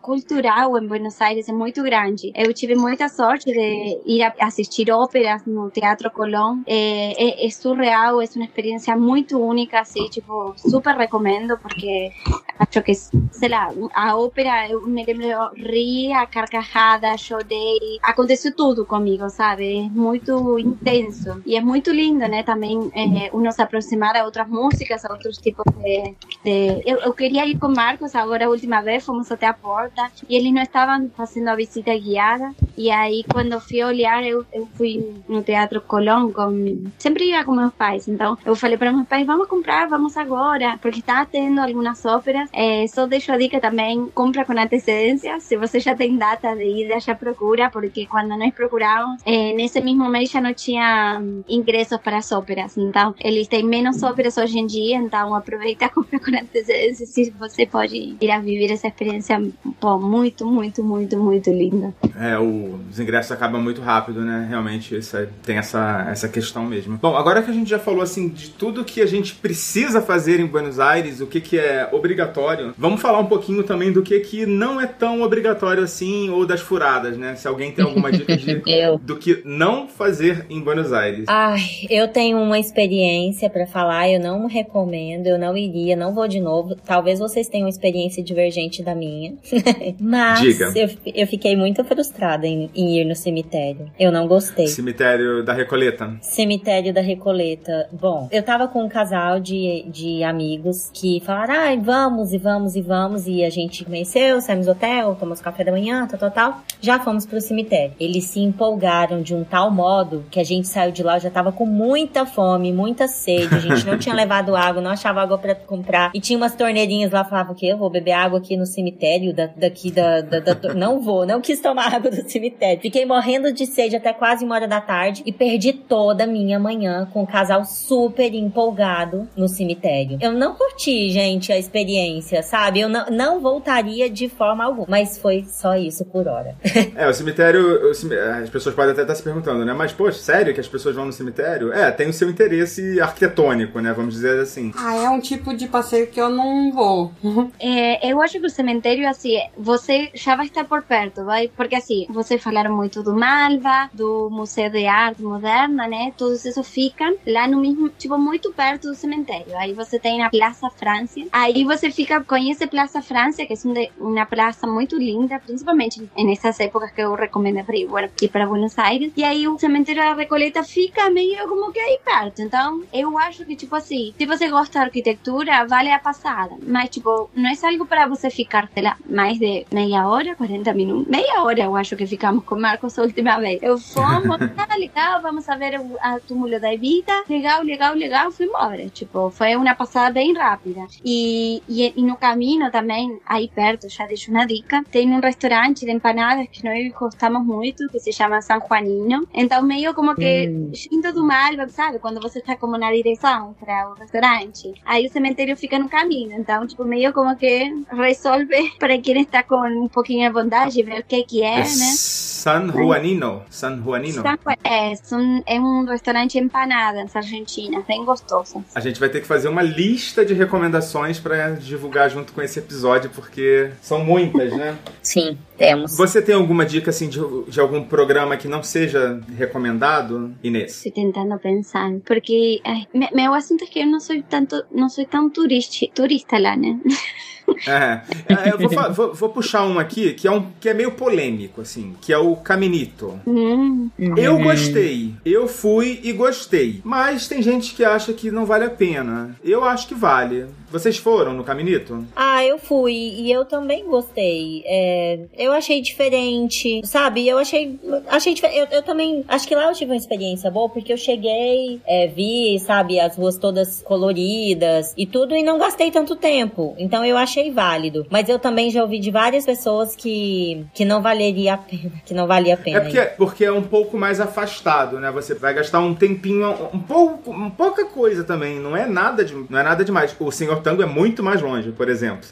cultural em Buenos Aires é muito grande. Eu tive muita sorte de ir assistir óperas no Teatro Colón. É, é, é surreal, é uma experiência muito única, assim, tipo, super recomendo porque acho que, sei lá, a ópera, eu me lembro, eu ri a carcajada, chorei, aconteceu tudo comigo, sabe? É muito intenso e é muito lindo, né? Também é, se aproximar a outras músicas, a outros tipos de... de... Eu, eu, queria ir com Marcos agora, a última vez, fomos até a porta e eles não estavam fazendo a visita guiada e aí quando fui olhar, eu, eu fui no Teatro Colón com... Sempre ia com meus pais, então eu falei para meus pais, vamos comprar, vamos agora, porque está tendo algumas óperas, é, só deixo a dica também, compra com antecedência, se você já tem data de ida, já procura, porque quando nós procuramos, é, nesse mesmo mês já não tinha ingressos para as óperas, então eles têm menos óperas hoje em dia, então aproveita, compra com antecedência, se você pode ir a viver essa experiência pô, muito, muito, muito, muito linda. É, o, os ingressos acabam muito rápido, né? Realmente, isso tem essa, essa questão mesmo. Bom, agora que a gente já falou assim de tudo que a gente precisa fazer em Buenos Aires, o que, que é obrigatório, vamos falar um pouquinho também do que, que não é tão obrigatório assim, ou das furadas, né? Se alguém tem alguma dica de, do que não fazer em Buenos Aires. Ai, eu tenho uma experiência para falar, eu não recomendo, eu não iria, não vou de novo. Talvez vocês tenham uma experiência divergente da minha. Mas Diga. Eu, eu fiquei muito frustrada em, em ir no cemitério. Eu não gostei. Cemitério da Recoleta? Cemitério da Recoleta. Bom, eu tava com um casal de, de amigos que falaram, ai, vamos e vamos e vamos. E a gente conheceu, saímos do hotel, tomamos café da manhã, tal, tal, tal. Já fomos pro cemitério. Eles se empolgaram de um tal modo que a gente saiu de lá, já tava com muita fome, muita sede. A gente não tinha levado água, não achava água para comprar. E tinha umas torneirinhas lá, falava que eu vou beber água aqui no cemitério, da, daqui da, da, da, Não vou, não quis tomar água do cemitério. Fiquei morrendo de sede até quase uma hora da tarde e perdi toda a minha manhã com o casal super empolgado no cemitério. Eu não curti, gente, a experiência, sabe? Eu não, não voltaria de forma alguma, mas foi só isso por hora. é, o cemitério, o cemitério, as pessoas podem até estar se perguntando, né? Mas, poxa, sério que as pessoas vão no cemitério? É, tem o seu interesse arquitetônico, né? Vamos dizer assim. Ah, é um tipo de passeio que eu não vou. é, eu acho que o cemitério, assim, você já vai estar por perto, vai? Porque, assim, você vocês falaram muito do Malva, do Museu de Arte Moderna, né? Todos esses ficam lá no mesmo, tipo, muito perto do cemitério. Aí você tem a Plaza Francia. Aí você fica, conhece Plaza Francia, que é uma praça muito linda, principalmente nessas épocas que eu recomendo para ir, para Buenos Aires. E aí o cemitério da Recoleta fica meio como que aí perto. Então, eu acho que, tipo assim, se você gosta da arquitetura, vale a passada. Mas, tipo, não é algo para você ficar, sei lá, mais de meia hora, 40 minutos. Meia hora eu acho que ficamos com Marcos a última vez. Eu fomos, ah, legal, vamos a ver o túmulo da Evita. Legal, legal, legal, fui embora. Tipo, foi uma passada bem rápida. E, e, e no caminho também, aí perto, já deixo uma dica, tem um restaurante de empanadas que nós gostamos muito, que se chama San Juanino. Então, meio como que, hum. indo do mar, sabe? Quando você está como na direção para o restaurante. Aí o cemitério fica no caminho. Então, tipo, meio como que resolve para quem está com um pouquinho de vontade, ver o que que é, é né? San Juanino. San Juanino. San, é, é um restaurante empanadas Argentina, bem gostoso. A gente vai ter que fazer uma lista de recomendações para divulgar junto com esse episódio, porque são muitas, né? Sim, temos. Você tem alguma dica assim de, de algum programa que não seja recomendado, Inês? Estou tentando pensar, porque ai, meu assunto é que eu não sou tanto, não sou tão turista, turista lá, né? É, é, eu vou, vou, vou, puxar um aqui que é, um, que é meio polêmico, assim, que é o Caminito. Hum. Eu gostei, eu fui e gostei, mas tem gente que acha que não vale a pena. Eu acho que vale. Vocês foram no Caminito? Ah, eu fui e eu também gostei. É, eu achei diferente, sabe? Eu achei, achei eu, eu, também acho que lá eu tive uma experiência boa porque eu cheguei, é, vi, sabe, as ruas todas coloridas e tudo e não gastei tanto tempo. Então eu achei válido. Mas eu também já ouvi de várias pessoas que que não valeria a pena, que não valia a pena. É porque, porque é um pouco mais afastado, né? Você vai gastar um tempinho, um pouco, um pouca coisa também. Não é nada de, não é nada demais. O senhor Tango é muito mais longe, por exemplo.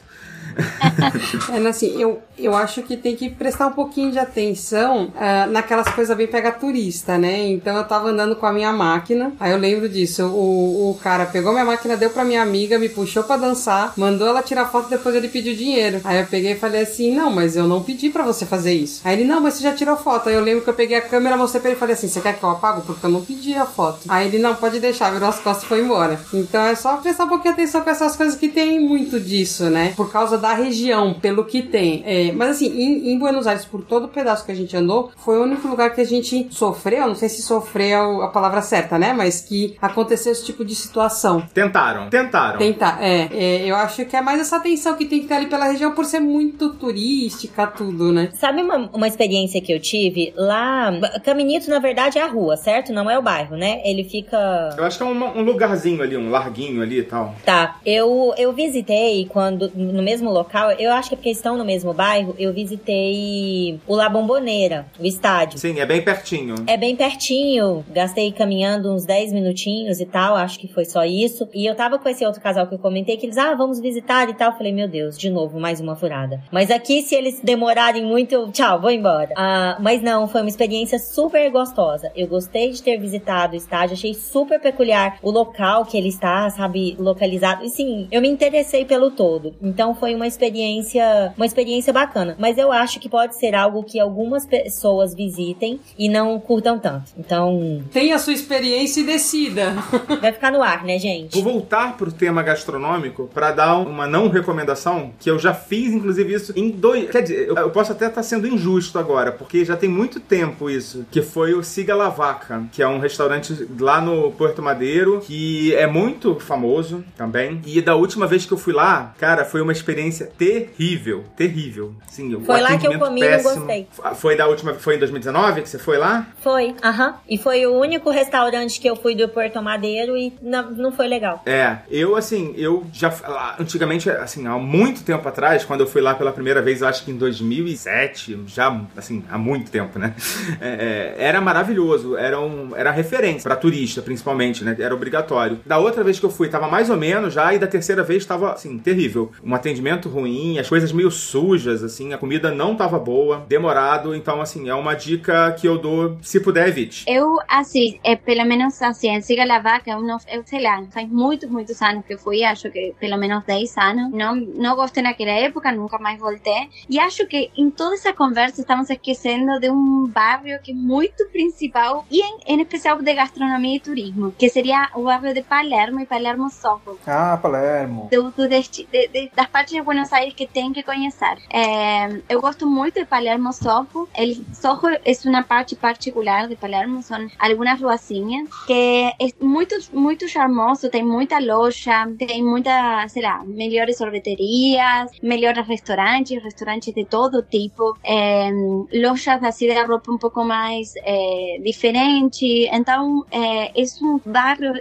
É, assim, eu, eu acho que tem que prestar um pouquinho de atenção uh, naquelas coisas bem pega turista, né? Então eu tava andando com a minha máquina, aí eu lembro disso. O, o cara pegou minha máquina, deu pra minha amiga, me puxou pra dançar, mandou ela tirar foto depois ele pediu dinheiro. Aí eu peguei e falei assim: não, mas eu não pedi pra você fazer isso. Aí ele, não, mas você já tirou foto. Aí eu lembro que eu peguei a câmera, mostrei pra ele e falei assim: você quer que eu apago? Porque eu não pedi a foto. Aí ele, não, pode deixar, virou as costas e foi embora. Então é só prestar um pouquinho de atenção com essas coisas que tem muito disso, né? Por causa da região, pelo que tem. É, mas assim, em, em, Buenos Aires, por todo o pedaço que a gente andou, foi o único lugar que a gente sofreu, não sei se sofreu a palavra certa, né? Mas que aconteceu esse tipo de situação. Tentaram, tentaram. Tentar, é, é. Eu acho que é mais essa atenção que tem que ter ali pela região por ser muito turística, tudo, né? Sabe uma, uma experiência que eu tive? Lá, Caminito, na verdade, é a rua, certo? Não é o bairro, né? Ele fica. Eu acho que é um, um lugarzinho ali, um larguinho ali e tal. Tá. Eu, eu visitei quando, no mesmo local, eu acho que é porque estão no mesmo bairro, eu visitei o La Bombonera, o estádio. Sim, é bem pertinho. É bem pertinho. Gastei caminhando uns 10 minutinhos e tal, acho que foi só isso. E eu tava com esse outro casal que eu comentei, que eles, ah, vamos visitar e tal. Eu falei, meu Deus, de novo, mais uma furada. Mas aqui, se eles demorarem muito, eu, tchau, vou embora. Ah, mas não, foi uma experiência super gostosa. Eu gostei de ter visitado o estádio, achei super peculiar o local que ele está, sabe, localizado. E sim, eu me interessei pelo todo. Então foi uma experiência, uma experiência bacana. Mas eu acho que pode ser algo que algumas pessoas visitem e não curtam tanto. Então. Tenha a sua experiência e decida. Vai ficar no ar, né, gente? Vou voltar pro tema gastronômico para dar uma não recomendação, que eu já fiz, inclusive, isso em dois. Quer dizer, eu posso até estar tá sendo injusto agora, porque já tem muito tempo isso, que foi o Siga La Vaca, que é um restaurante lá no Porto Madeiro, que é muito famoso também. E da última vez que eu fui lá, cara, foi uma experiência terrível. Terrível. Sim, foi lá que eu comi e não gostei. Foi da última. Foi em 2019 que você foi lá? Foi, aham. Uh -huh. E foi o único restaurante que eu fui do Porto Madeiro e não, não foi legal. É, eu assim, eu já. Antigamente, assim, há muito tempo atrás, quando eu fui lá pela primeira vez, eu acho que em 2007, já, assim, há muito tempo, né? É, é, era maravilhoso, era, um, era referência para turista, principalmente, né? Era obrigatório. Da outra vez que eu fui, tava mais ou menos já, e da terceira vez tava, assim, terrível. Um atendimento atendimento ruim, as coisas meio sujas, assim, a comida não tava boa, demorado. Então, assim, é uma dica que eu dou, se puder, evite. Eu, assim, é, pelo menos assim, em Siga la Vaca, eu, não, eu sei lá, faz muitos, muitos anos que fui, acho que pelo menos 10 anos. Não, não gostei naquela época, nunca mais voltei. E acho que em toda essa conversa estamos esquecendo de um bairro que é muito principal, e em, em especial de gastronomia e turismo, que seria o bairro de Palermo e Palermo Soho. Ah, Palermo. Do, do desti, de, de, das partes de Buenos Aires que tem que conhecer. É, eu gosto muito de Palermo Soho. El Soho é uma parte particular de Palermo, são algumas ruazinhas que é muito, muito charmoso, tem muita loja, tem muita, sei lá, melhores sorveterias, melhores restaurantes, restaurantes de todo tipo, é, lojas assim de roupa um pouco mais é, diferente. Então, é, é um bairro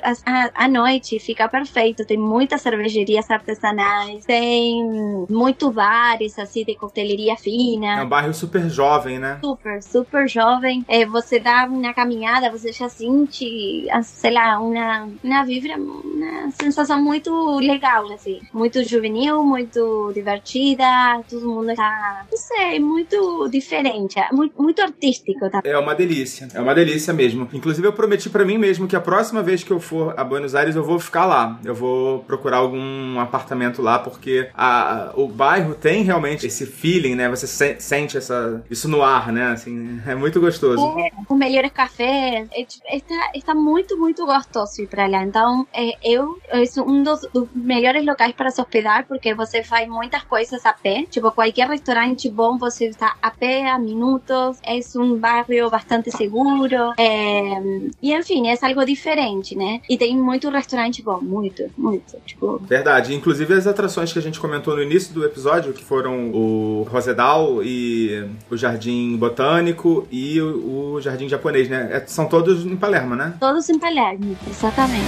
à noite, fica perfeito. Tem muitas cervejarias artesanais, tem muito bares assim de coqueteleria fina. É um bairro super jovem, né? Super, super jovem. É, você dá uma caminhada, você já sente, sei lá, uma, uma vibra, uma sensação muito legal, assim. Muito juvenil, muito divertida, todo mundo tá, não sei, muito diferente, muito, muito artístico. Tá? É uma delícia, é uma delícia mesmo. Inclusive eu prometi para mim mesmo que a próxima vez que eu for a Buenos Aires eu vou ficar lá. Eu vou procurar algum apartamento lá porque a, o bairro tem realmente esse feeling, né? Você se, sente essa, isso no ar, né? Assim, é muito gostoso. É, o melhor café, é, está, está muito, muito gostoso ir para lá. Então, é, eu, é um dos, dos, melhores locais para se hospedar porque você faz muitas coisas a pé. Tipo, qualquer restaurante bom você está a pé, a minutos. É um bairro bastante seguro. É, e, enfim, é algo diferente, né? E tem muito restaurante bom, muito, muito. Tipo... Verdade. Inclusive as atrações que a gente comentou no início do episódio, que foram o Rosedal e o Jardim Botânico e o, o Jardim Japonês, né? É, são todos em Palermo, né? Todos em Palermo, exatamente.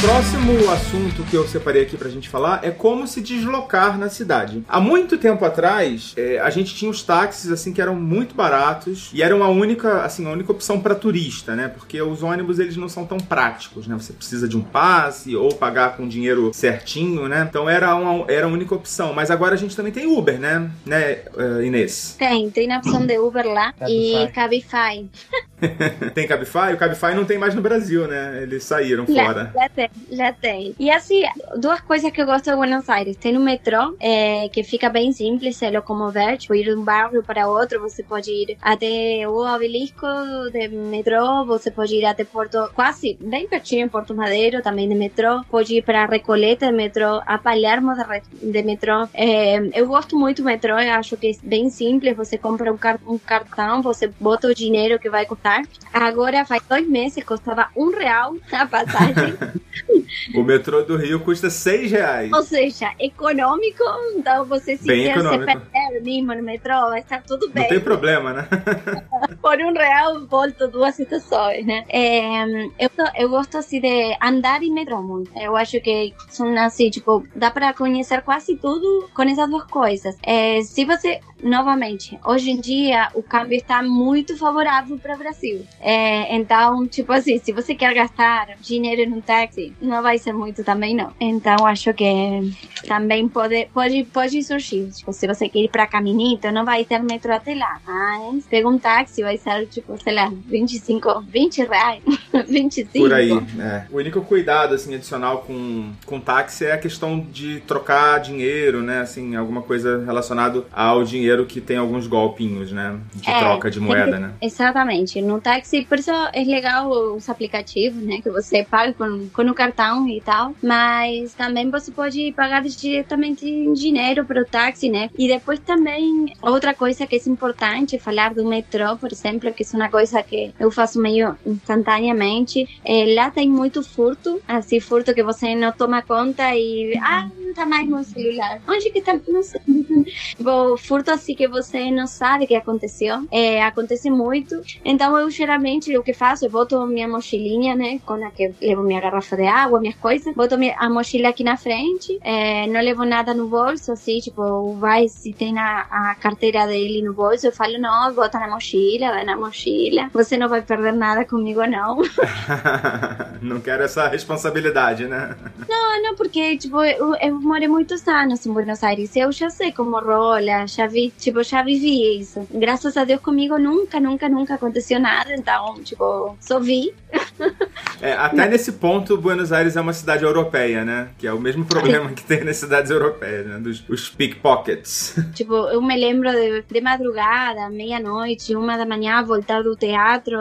Próximo assunto que eu separei aqui pra gente falar é como se deslocar na cidade. Há muito tempo atrás, é, a gente tinha os táxis assim que eram muito baratos e eram a única, assim, a única opção para turista, né? Porque os ônibus eles não são tão práticos, né? Você precisa de um passe ou pagar com dinheiro certinho, né? Então era uma, era a única opção. Mas agora a gente também tem Uber, né? Né, Inês? Tem, tem a opção de Uber lá e Cabify. tem Cabify? O Cabify não tem mais no Brasil, né? Eles saíram fora. Já tem, já tem. E assim, duas coisas que eu gosto de Buenos Aires. Tem o metrô, é, que fica bem simples se locomover, tipo, ir de um bairro para outro, você pode ir até o obelisco de metrô, você pode ir até Porto, quase bem pertinho Porto Madeiro, também de metrô, pode ir para Recoleta de metrô, a Palermo de, de metrô. É, eu gosto muito do metrô, eu acho que é bem simples, você compra um, car um cartão, você bota o dinheiro que vai custar. Agora faz dois meses, custava um real a passagem. o metrô do Rio custa seis reais. Ou seja, econômico, então você se bem quer se perder mesmo no metrô, vai estar tudo bem. Não tem problema, né? Por um real, volto duas estações, né? É, eu, eu gosto, assim, de andar em metrô muito. Eu acho que são, assim, tipo, dá para conhecer quase tudo com essas duas coisas. É, se você, novamente, hoje em dia, o câmbio está muito favorável para o Brasil. É, então, tipo assim, se você quer gastar dinheiro num táxi, não vai ser muito também, não. Então, acho que também pode, pode, pode surgir. Tipo, se você quer ir para Caminito, não vai ter metrô até lá. Mas pega um táxi, vai ser, tipo, sei lá, 25, 20 reais, 25. Por aí, é. O único cuidado, assim, adicional com, com táxi é a questão de trocar dinheiro, né? Assim, alguma coisa relacionada ao dinheiro que tem alguns golpinhos, né? De é, troca de moeda, né? Exatamente. No táxi, por isso é legal os aplicativos, né? Que você paga com, com o cartão e tal. Mas também você pode pagar diretamente em dinheiro para o táxi, né? E depois também, outra coisa que é importante falar do metrô, por exemplo, que é uma coisa que eu faço meio instantaneamente. É, lá tem muito furto, assim, furto que você não toma conta e. Ah, não tá mais no celular? Onde que tá? Não sei. Tipo, furto assim que você não sabe que aconteceu. É, acontece muito. Então eu geralmente o que faço, eu boto minha mochilinha, né? Com a que levo minha garrafa de água, minhas coisas. Boto a mochila aqui na frente. É, não levo nada no bolso, assim, tipo, vai, se tem a, a carteira dele no bolso, eu falo, não, bota na mochila, vai na mochila. Você não vai perder nada comigo, não. não quero essa responsabilidade, né? Não, não, porque, tipo, eu, eu morei muitos anos em Buenos Aires. Eu já sei como rola, já vi, tipo, já vivi isso. Graças a Deus comigo nunca, nunca, nunca aconteceu nada. Então, tipo, só vi. É, até nesse ponto, Buenos Aires é uma cidade europeia, né? Que é o mesmo problema que tem nas cidades europeias, né? Dos os pickpockets. Tipo, eu me lembro de, de madrugada, meia-noite, uma da manhã, voltar do teatro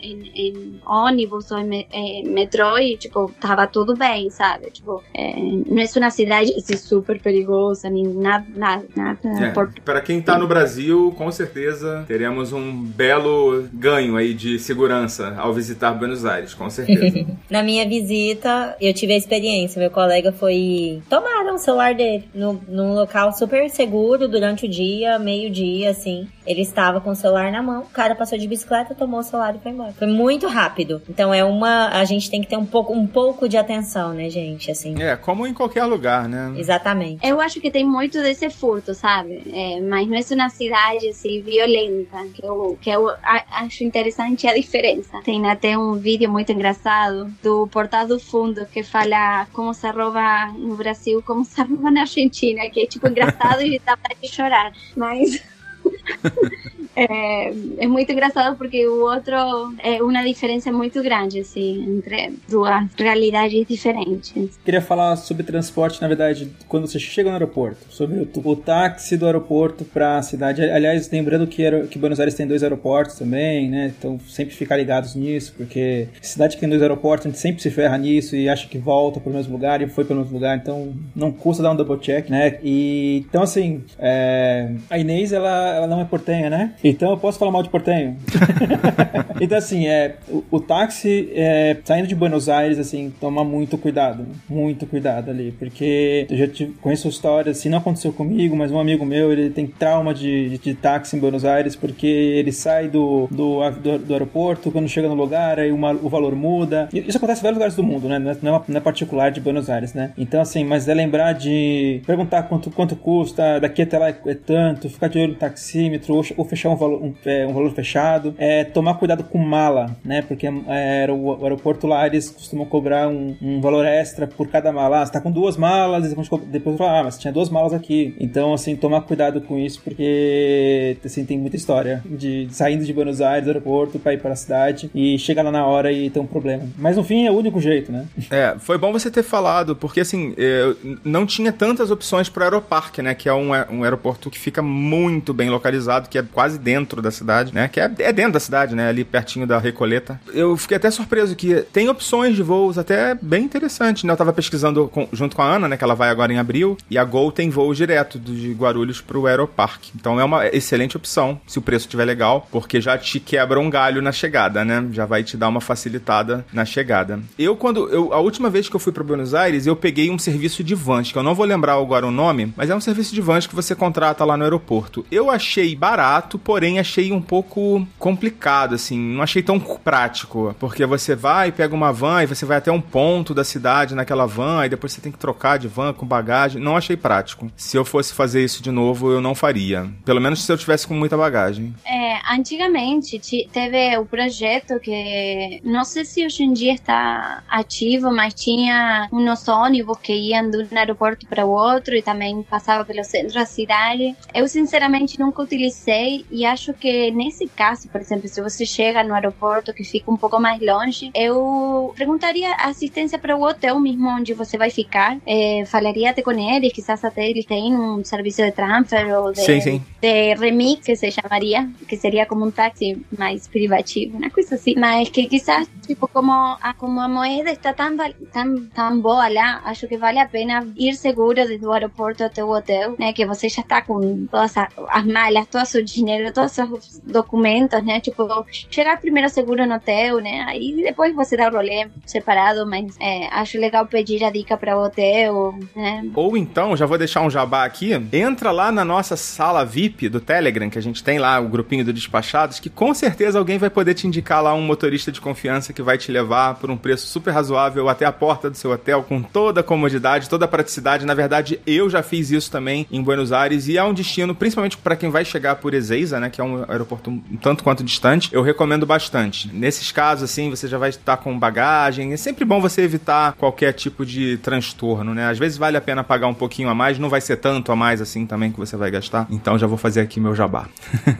em, em ônibus ou em, em metrô e, tipo, tava tudo bem, sabe? Tipo, é, não é uma cidade assim, super perigosa, nem nada, nada. nada é, por... Para quem tá no Brasil, com certeza teremos um belo ganho aí de segurança ao visitar Buenos Aires, com certeza. Na minha visita, eu tive a experiência. Meu colega foi. Tomaram o celular dele no, num local super seguro durante o dia, meio-dia, assim. Ele estava com o celular na mão, o cara passou de bicicleta, tomou o celular e foi embora. Foi muito rápido. Então é uma. A gente tem que ter um pouco, um pouco de atenção, né, gente? Assim. É, como em qualquer lugar, né? Exatamente. Eu acho que tem muito desse furto, sabe? É, mas não é uma cidade assim, violenta. Que eu, que eu acho interessante a diferença. Tem até um vídeo muito engraçado do Portal do Fundo que fala como se rouba no Brasil, como se rouba na Argentina, que é tipo engraçado e dá pra chorar. Mas. é, é, muito engraçado porque o outro é uma diferença muito grande, assim, entre duas realidades diferentes. Queria falar sobre transporte, na verdade, quando você chega no aeroporto, sobre o, o táxi do aeroporto para a cidade. Aliás, lembrando que, que Buenos Aires tem dois aeroportos também, né? Então, sempre ficar ligados nisso, porque cidade que tem dois aeroportos, a gente sempre se ferra nisso e acha que volta para o mesmo lugar e foi para o mesmo lugar, então não custa dar um double check, né? E, então, assim, é, a Inês, ela, ela não é portenha, né? Então eu posso falar mal de portenho? então, assim, é, o, o táxi, é, saindo de Buenos Aires, assim, toma muito cuidado. Muito cuidado ali. Porque eu já tive, conheço histórias, assim, não aconteceu comigo, mas um amigo meu, ele tem trauma de, de, de táxi em Buenos Aires porque ele sai do, do, do, do aeroporto, quando chega no lugar, aí uma, o valor muda. Isso acontece em vários lugares do mundo, né? Não é, não é particular de Buenos Aires, né? Então, assim, mas é lembrar de perguntar quanto, quanto custa, daqui até lá é tanto, ficar de olho no taxímetro, ou, ou fechar um valor, um, é, um valor fechado. É, tomar cuidado com mala, né? Porque é, o, aeroporto lá eles costumam cobrar um, um valor extra por cada mala. Ah, você tá com duas malas, depois, depois falar, ah, mas tinha duas malas aqui. Então, assim, tomar cuidado com isso, porque assim, tem muita história de, de saindo de Buenos Aires, aeroporto, pra ir para a cidade e chegar lá na hora e ter um problema. Mas no fim é o único jeito, né? É, foi bom você ter falado, porque assim, eu não tinha tantas opções para Aeroparque, né? Que é um, um aeroporto que fica muito bem localizado, que é quase dentro da cidade, né? Que é, é dentro da cidade, né? Ali pertinho da Recoleta. Eu fiquei até surpreso que tem opções de voos até bem interessantes, né? Eu tava pesquisando com, junto com a Ana, né? Que ela vai agora em abril. E a Gol tem voo direto de Guarulhos pro Aeroparque. Então é uma excelente opção, se o preço estiver legal, porque já te quebra um galho na chegada, né? Já vai te dar uma facilitada na chegada. Eu, quando. Eu, a última vez que eu fui para Buenos Aires, eu peguei um serviço de vans, que eu não vou lembrar agora o nome, mas é um serviço de vans que você contrata lá no aeroporto. Eu achei barato, porém achei um pouco complicado, assim. Não achei tão prático. Porque você vai, pega uma van e você vai até um ponto da cidade naquela van, e depois você tem que trocar de van com bagagem. Não achei prático. Se eu fosse fazer isso de novo, eu não faria. Pelo menos se eu tivesse com muita bagagem. É, antigamente teve o projeto que não sei se hoje em dia está ativo, mas tinha uns ônibus que iam de um aeroporto para o outro e também passava pelo centro da cidade. Eu sinceramente nunca utilizei e acho que nesse caso, por exemplo, se você chega no aeroporto que fica um pouco mais longe, eu perguntaria assistência para o hotel mesmo onde você vai ficar. É, falaria até com eles, quizás até eles têm um serviço de transfer ou de, sim, sim. de remix, que se chamaria, que seria como um táxi mais privativo, uma coisa assim. Mas que quizás, tipo, como a, como a moeda está tão, tão, tão boa lá, acho que vale a pena ir seguro desde o aeroporto até o hotel, né? Que você já está com todas as, as malas, todo seu dinheiro, todos os documentos, né? Tipo, chegar primeiro seguro no hotel, né? Aí depois você dá o rolê separado, mas é, acho legal pedir a dica para o hotel, né? Ou então, já vou deixar um jabá aqui, entra lá na nossa sala VIP do Telegram, que a gente tem lá o grupinho do Despachados, que com certeza alguém vai poder te indicar lá um motorista de confiança que vai te levar por um preço super razoável até a porta do seu hotel, com toda a comodidade, toda a praticidade. Na verdade, eu já fiz isso também em Buenos Aires e é um destino, principalmente para quem vai chegar por Ezeiza, né, que é um aeroporto um tanto quanto distante, eu recomendo bastante. Nesses casos, assim, você já vai estar com bagagem. É sempre bom você evitar qualquer tipo de transtorno, né? Às vezes vale a pena pagar um pouquinho a mais, não vai ser tanto a mais assim também que você vai gastar. Então já vou fazer aqui meu jabá.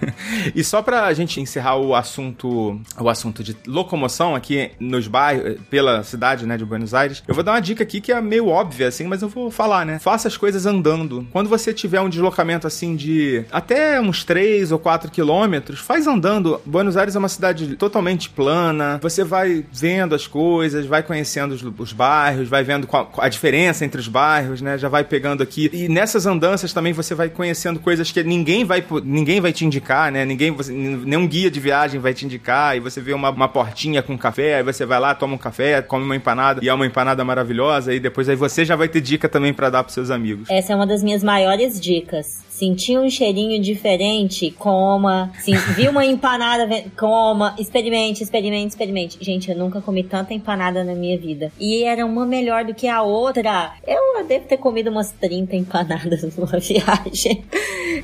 e só pra gente encerrar o assunto, o assunto de locomoção aqui nos bairros, pela cidade, né, de Buenos Aires, eu vou dar uma dica aqui que é meio óbvia, assim, mas eu vou falar, né? Faça as coisas andando. Quando você tiver um deslocamento assim de até uns 3 ou 4 quilômetros, faz andando. Buenos Aires é uma cidade totalmente plana. Você vai vendo as coisas, vai conhecendo os, os bairros, vai vendo qual, a diferença entre os bairros, né? Já vai pegando aqui. E nessas andanças também você vai conhecendo coisas que ninguém vai, ninguém vai te indicar, né? Ninguém, você, nenhum guia de viagem vai te indicar. E você vê uma, uma portinha com café, aí você vai lá, toma um café, come uma empanada e é uma empanada maravilhosa. E depois aí você já vai ter dica também para dar pros seus amigos. Essa é uma das minhas maiores dicas sentiu um cheirinho diferente, coma. Sim, uma empanada, coma. Experimente, experimente, experimente. Gente, eu nunca comi tanta empanada na minha vida. E era uma melhor do que a outra. Eu devo ter comido umas 30 empanadas numa viagem.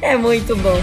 É muito bom.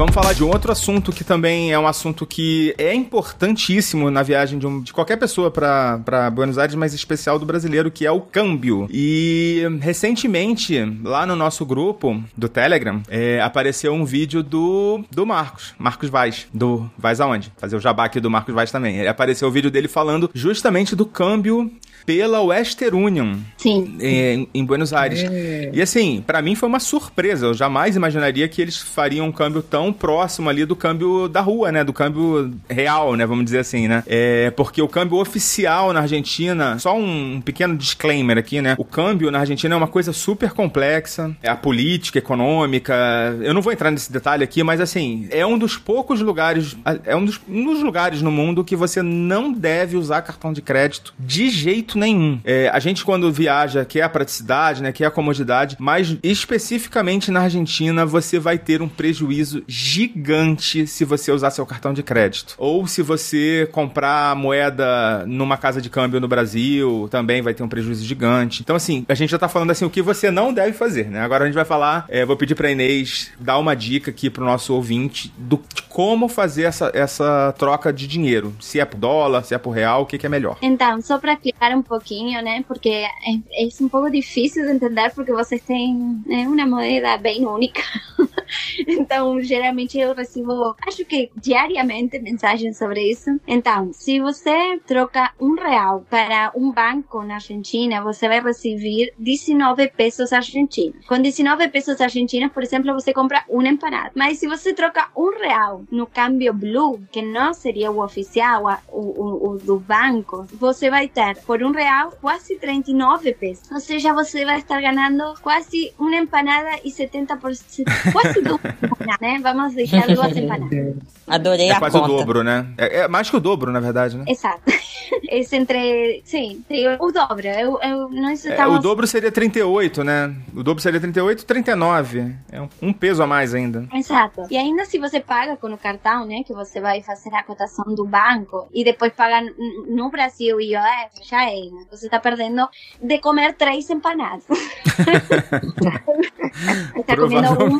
Vamos falar de outro assunto que também é um assunto que é importantíssimo na viagem de, um, de qualquer pessoa para Buenos Aires, mas especial do brasileiro, que é o câmbio. E recentemente, lá no nosso grupo do Telegram, é, apareceu um vídeo do, do Marcos, Marcos Vaz, do Vaz aonde? Fazer o jabá aqui do Marcos Vaz também. Apareceu o vídeo dele falando justamente do câmbio pela Western Union. Sim. Em, em Buenos Aires. É. E assim, para mim foi uma surpresa. Eu jamais imaginaria que eles fariam um câmbio tão próximo ali do câmbio da rua, né? Do câmbio real, né? Vamos dizer assim, né? É, porque o câmbio oficial na Argentina, só um pequeno disclaimer aqui, né? O câmbio na Argentina é uma coisa super complexa. É a política econômica. Eu não vou entrar nesse detalhe aqui, mas assim, é um dos poucos lugares, é um dos, um dos lugares no mundo que você não deve usar cartão de crédito de jeito nenhum. É, a gente, quando viaja, quer a praticidade, né? Quer a comodidade, mas especificamente na Argentina, você vai ter um prejuízo gigante se você usar seu cartão de crédito. Ou se você comprar moeda numa casa de câmbio no Brasil, também vai ter um prejuízo gigante. Então, assim, a gente já tá falando assim o que você não deve fazer, né? Agora a gente vai falar, é, vou pedir pra Inês dar uma dica aqui pro nosso ouvinte do, como fazer essa, essa troca de dinheiro. Se é por dólar, se é por real, o que, que é melhor. Então, só para explicar um pouquinho, né? Porque é, é um pouco difícil de entender porque vocês têm né, uma moeda bem única. então, geralmente eu recebo, acho que diariamente, mensagens sobre isso. Então, se você troca um real para um banco na Argentina, você vai receber 19 pesos argentinos. Com 19 pesos argentinos, por exemplo, você compra uma empanada. Mas se você troca um real no câmbio blue, que não seria o oficial, o, o, o do banco, você vai ter por um real quase 39 pesos. Ou seja, você vai estar ganhando quase uma empanada e 70%, quase duas, né? Vamos deixar duas empanadas. Adorei é a quase conta. o dobro, né? É, é, mais que o dobro, na verdade, né? Exato. É entre, sim, o dobro. Eu, eu, nós é, o dobro seria 38, né? O dobro seria 38, 39. É um, um peso a mais ainda. Exato. E ainda se você paga com o cartão, né? Que você vai fazer a cotação do banco e depois paga no Brasil e IOF, já é. Né? Você está perdendo de comer três empanadas. está comendo uma.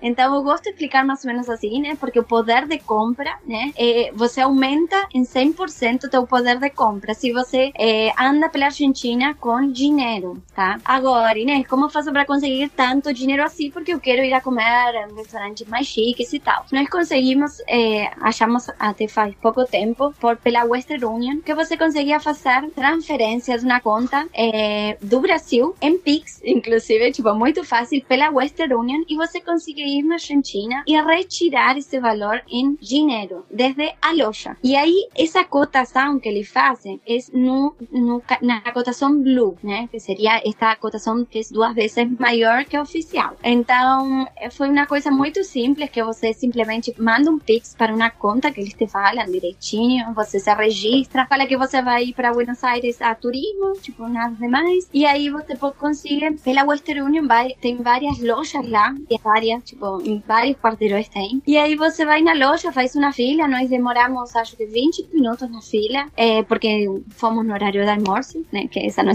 Então eu gosto de explicar mais ou menos assim, né? Porque o poder de compra, né? É, você aumenta em 100% o teu poder de compra se você é, anda pela Argentina com dinheiro, tá? Agora, Inês, como faço para conseguir tanto dinheiro assim? Porque eu quero ir a comer em restaurantes mais chiques e tal. Nós conseguimos, eh, achamos até faz pouco tempo, por pela Western Union, que você conseguia fazer transferências na conta eh, do Brasil em Pix, inclusive, tipo, muito fácil pela Western Union e você conseguia ir na Argentina e retirar esse valor em dinheiro desde a loja. E aí essa cotação que eles fazem é no, no, na cotação blue, né? Que seria esta cotação que é duas vezes maior que a oficial. Então foi uma coisa muito simples que você simplesmente manda um Pix para uma conta que eles te falam direitinho, você se registra, fala que você vai para Buenos Aires a turismo, tipo nada demais, e aí você consegue, pela Western Union vai, tem várias lojas lá, várias, tipo, em vários quarteirões tem, e aí você vai na loja, faz uma fila, nós demoramos acho que 20 minutos na fila, é, porque fomos no horário do almoço, né, que essa não é,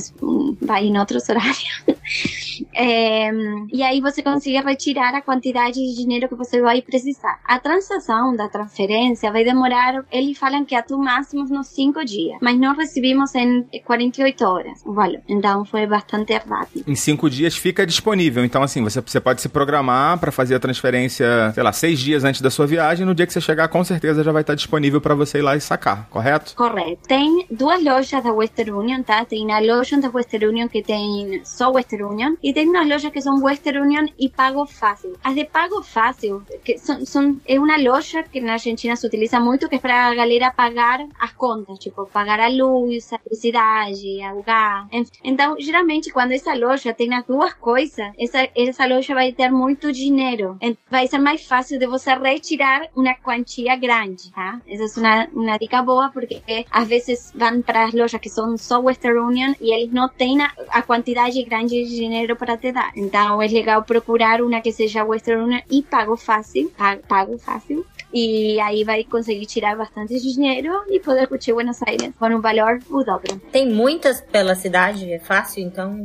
vai em outros horários. É, e aí você consegue retirar a quantidade de dinheiro que você vai precisar. A transação da transferência vai demorar, eles falam que até o máximo nos 5 dias, mas nós recebimos em 48 horas o valor. Então foi bastante rápido. Em 5 dias fica disponível. Então, assim, você, você pode se programar para fazer a transferência, sei lá, 6 dias antes da sua viagem. No dia que você chegar, com certeza já vai estar disponível para você ir lá e sacar, correto? Correto. Tem duas lojas da Western Union, tá? Tem a loja da Western Union que tem só Western Union y tem unas lojas que son Western Union y Pago Fácil. Las de Pago Fácil, que son, son es una loja que en Argentina se utiliza mucho, que es para a galera pagar as contas, tipo, pagar a luz, a eletricidade, a gas. Então, geralmente, quando essa loja tem as duas coisas, essa, essa loja vai ter muito dinheiro. Vai ser mais fácil de você retirar uma quantia grande, tá? Essa é uma, uma dica boa, porque às vezes vão para as lojas que são só Western Union e eles não têm a quantidade grande de dinheiro para te dar. Então é legal procurar uma que seja Western Union e pago fácil, pago fácil, e aí vai conseguir tirar bastante dinheiro e poder curtir Buenos Aires com um valor o dobro. Tem muitas pela cidade, é fácil, então,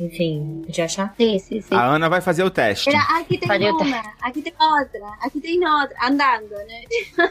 enfim, de achar? Sim, sim, sim. A Ana vai fazer o teste. Era, aqui tem Faria uma, aqui tem outra, aqui tem outra, andando, né?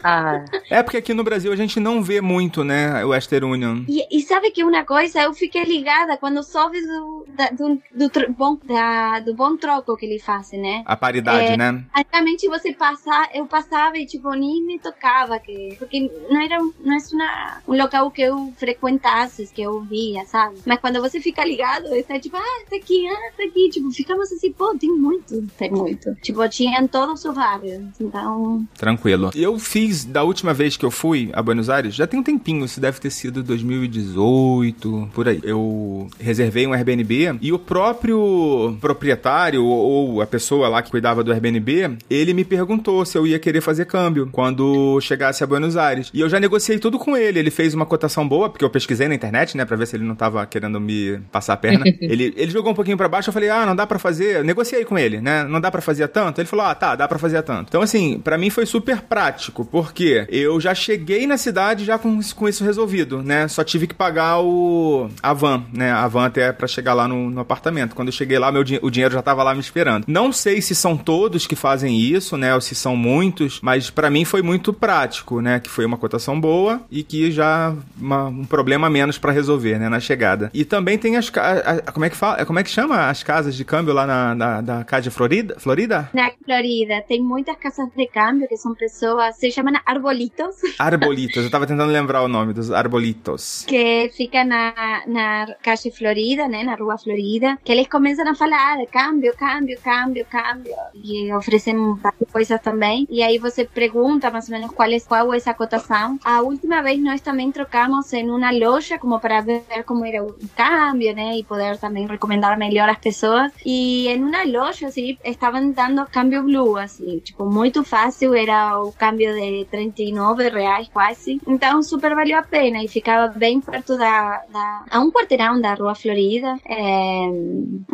Ah. É porque aqui no Brasil a gente não vê muito, né, o Western Union. E, e sabe que uma coisa, eu fiquei ligada quando soube do, da, do, do, bom, da, do bom troco que ele faz, né? A paridade, é, né? Antigamente você passar, eu passava e tipo, nem me tocava, que, porque não era não é uma, um local que eu frequentasse, que eu via, sabe? Mas quando você fica ligado, está tipo, ah, tá aqui, ah, tá aqui, tipo, ficamos assim, pô, tem muito, tem muito. Tipo, tinha em todos os vários, então... Tranquilo. Eu fiz, da última vez que eu fui a Buenos Aires, já tem um tempinho, isso deve ter sido 2018, por aí. Eu reservei um Airbnb e o próprio proprietário ou a pessoa lá que cuidava do Airbnb, ele me perguntou se eu ia querer fazer câmbio câmbio quando chegasse a Buenos Aires. E eu já negociei tudo com ele. Ele fez uma cotação boa, porque eu pesquisei na internet, né, pra ver se ele não tava querendo me passar a perna. ele, ele jogou um pouquinho para baixo, eu falei, ah, não dá para fazer. Eu negociei com ele, né? Não dá para fazer tanto? Ele falou, ah, tá, dá para fazer tanto. Então, assim, para mim foi super prático, porque eu já cheguei na cidade já com, com isso resolvido, né? Só tive que pagar o a van, né? A van até para chegar lá no, no, apartamento. Quando eu cheguei lá, meu, o dinheiro já tava lá me esperando. Não sei se são todos que fazem isso, né? Ou se são muitos, mas para mim foi muito prático, né? Que foi uma cotação boa e que já uma, um problema menos para resolver, né? Na chegada. E também tem as a, como é que fala, como é que chama as casas de câmbio lá na, na da Cádia Florida? Florida? Na Florida tem muitas casas de câmbio que são pessoas se chamam arbolitos. Arbolitos. Eu tava tentando lembrar o nome dos arbolitos. Que fica na na Calle Florida, né? Na Rua Florida, que eles começam a falar câmbio, câmbio, câmbio, câmbio e oferecem várias coisas também. E aí você pergunta más o menos cuál es, cuál es esa cotación. A última vez nós también trocamos en una loja como para ver cómo era un cambio, ¿no? Y poder también recomendar mejor a las personas. Y en una loja, así, estaban dando cambio blue, así, tipo, muy fácil, era un cambio de 39 reais quase. Então, super valeu a pena e ficava bem perto da, da a um quarteirão da Rua Florida. É,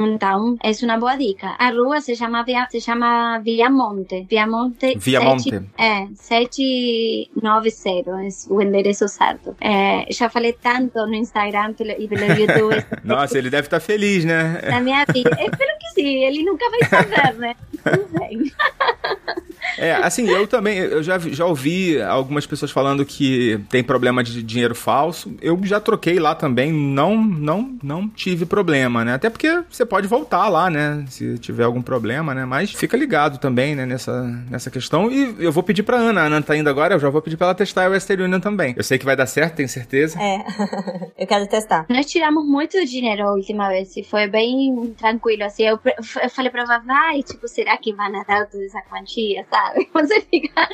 então, é uma boa dica. A rua se chama, se chama Viamonte. Viamonte. Viamonte. é, 790 é o endereço certo. É, já falei tanto no Instagram e pelo YouTube. Nossa, ele deve estar tá feliz, né? Na minha vida. Espero que sim, ele nunca vai saber, né? Tudo bem. É, assim, eu também, eu já, já ouvi algumas pessoas falando que tem problema de dinheiro falso. Eu já troquei lá também, não, não, não tive problema, né? Até porque você pode voltar lá, né? Se tiver algum problema, né? Mas fica ligado também, né? Nessa, nessa questão. E eu vou pedir pra Ana, a Ana tá indo agora, eu já vou pedir pra ela testar o Western Union também. Eu sei que vai dar certo, tenho certeza. É, eu quero testar. Nós tiramos muito dinheiro a última vez e foi bem tranquilo, assim. Eu, eu falei pra Vavá, tipo, será que vai dar toda essa quantia, sabe? Você fica,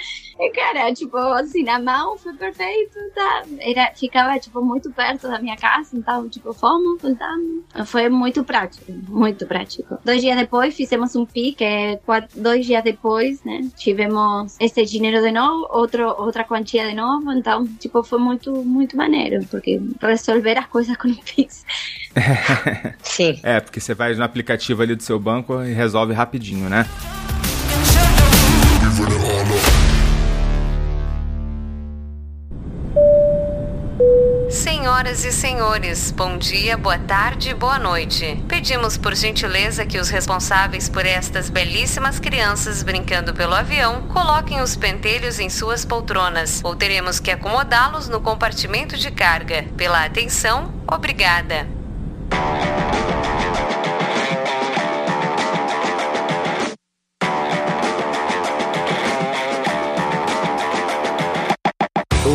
cara, tipo, assim, na mão foi perfeito, tá? Era, ficava, tipo, muito perto da minha casa, então, tipo, fomos, voltamos. Foi muito prático, muito prático. Dois dias depois fizemos um pique, quatro, dois dias depois, né? Tivemos esse dinheiro de novo, outro, outra quantia de novo, então, tipo, foi muito, muito maneiro, porque resolver as coisas com o Pix. Sim. É, porque você vai no aplicativo ali do seu banco e resolve rapidinho, né? Senhoras e senhores, bom dia, boa tarde, boa noite. Pedimos por gentileza que os responsáveis por estas belíssimas crianças brincando pelo avião coloquem os pentelhos em suas poltronas, ou teremos que acomodá-los no compartimento de carga. Pela atenção, obrigada.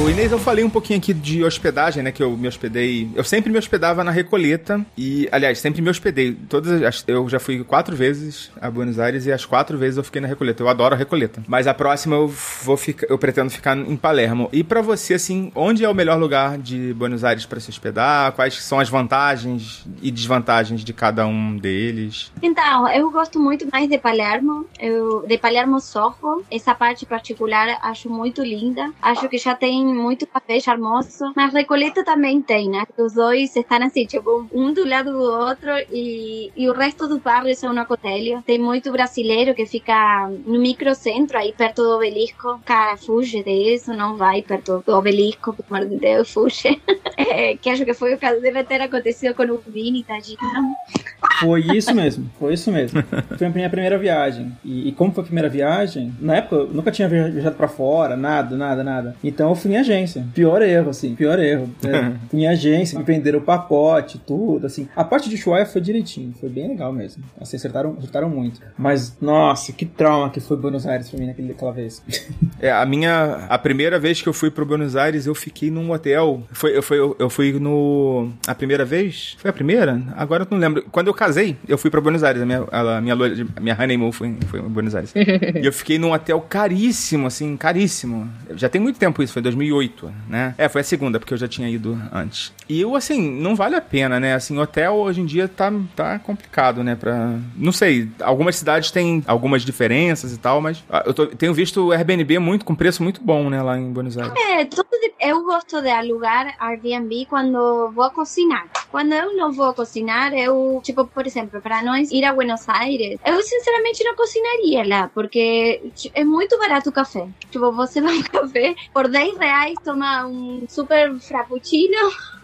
Inês, eu falei um pouquinho aqui de hospedagem, né? Que eu me hospedei. Eu sempre me hospedava na Recoleta. E, aliás, sempre me hospedei. Todas as, Eu já fui quatro vezes a Buenos Aires e as quatro vezes eu fiquei na Recoleta. Eu adoro a Recoleta. Mas a próxima eu vou ficar. Eu pretendo ficar em Palermo. E para você, assim, onde é o melhor lugar de Buenos Aires para se hospedar? Quais são as vantagens e desvantagens de cada um deles? Então, eu gosto muito mais de Palermo. Eu, de Palermo Sorro. Essa parte particular acho muito linda. Acho que já tem muito café charmoso, mas Recoleta também tem, né? Os dois estão assim, tipo, um do lado do outro e, e o resto do bairro é um acotelho. Tem muito brasileiro que fica no microcentro, aí perto do obelisco. Cara, fuge disso, não vai perto do obelisco, pelo amor de Deus, fuge. é, que acho que foi o caso, deve ter acontecido com o Vini, tadinho. Foi isso mesmo, foi isso mesmo. Foi a minha primeira viagem. E, e, como foi a primeira viagem, na época eu nunca tinha viajado pra fora, nada, nada, nada. Então eu fui agência. Pior erro, assim, pior erro. É, em agência, me venderam o pacote, tudo, assim. A parte de Chuaia foi direitinho, foi bem legal mesmo. Assim, acertaram, acertaram muito. Mas, nossa, que trauma que foi Buenos Aires pra mim naquele, naquela vez. É, a minha. A primeira vez que eu fui pro Buenos Aires, eu fiquei num hotel. Foi, eu, fui, eu fui no. A primeira vez? Foi a primeira? Agora eu não lembro. Quando eu casei, eu fui pra Buenos Aires. A minha, a minha, a minha honeymoon foi, foi em Buenos Aires. e eu fiquei num hotel caríssimo, assim, caríssimo. Já tem muito tempo isso, foi em 2008, né? É, foi a segunda, porque eu já tinha ido antes. E eu, assim, não vale a pena, né? Assim, hotel hoje em dia tá, tá complicado, né? Pra... Não sei, algumas cidades têm algumas diferenças e tal, mas eu tô, tenho visto o Airbnb muito, com preço muito bom, né? Lá em Buenos Aires. É, tudo de... eu gosto de alugar Airbnb quando vou cozinhar. Quando eu não vou cozinhar, eu, tipo, por exemplo, para nós ir a Buenos Aires, eu sinceramente não cozinharia lá, porque é muito barato o café. Tipo, você vai um café, por 10 reais toma um super frappuccino.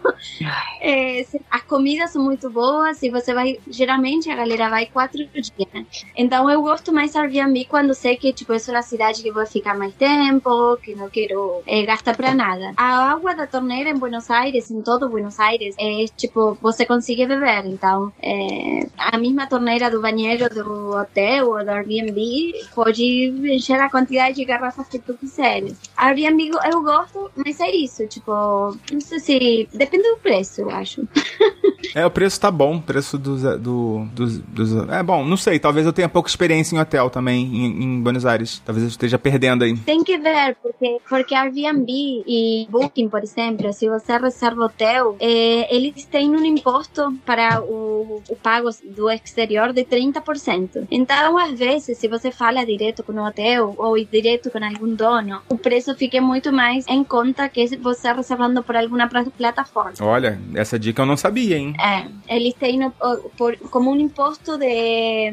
É, as comidas são muito boas e você vai. Geralmente a galera vai quatro dias. Né? Então eu gosto mais Airbnb quando sei que tipo, é uma cidade que vou ficar mais tempo, que não quero é, gastar para nada. A água da torneira em Buenos Aires, em todo Buenos Aires, é tipo, você consegue beber. Então, é, a mesma torneira do banheiro do hotel ou do Airbnb pode encher a quantidade de garrafas que tu quiseres. Airbnb eu gosto, mas é isso, tipo, não sei se. Depende do preço, eu acho. É, o preço tá bom, o preço dos, do, dos, dos, É bom, não sei, talvez eu tenha pouca experiência em hotel também, em, em, Buenos Aires. Talvez eu esteja perdendo aí. Tem que ver, porque, porque Airbnb e Booking, por exemplo, se você reserva hotel, é, eles têm um imposto para o, o pago do exterior de 30%. Então, às vezes, se você fala direto com o hotel ou direto com algum dono, o preço fica muito mais em conta que você reservando por alguma plataforma. Olha, essa dica eu não sabia, hein? É, eles têm no, por, como um imposto de,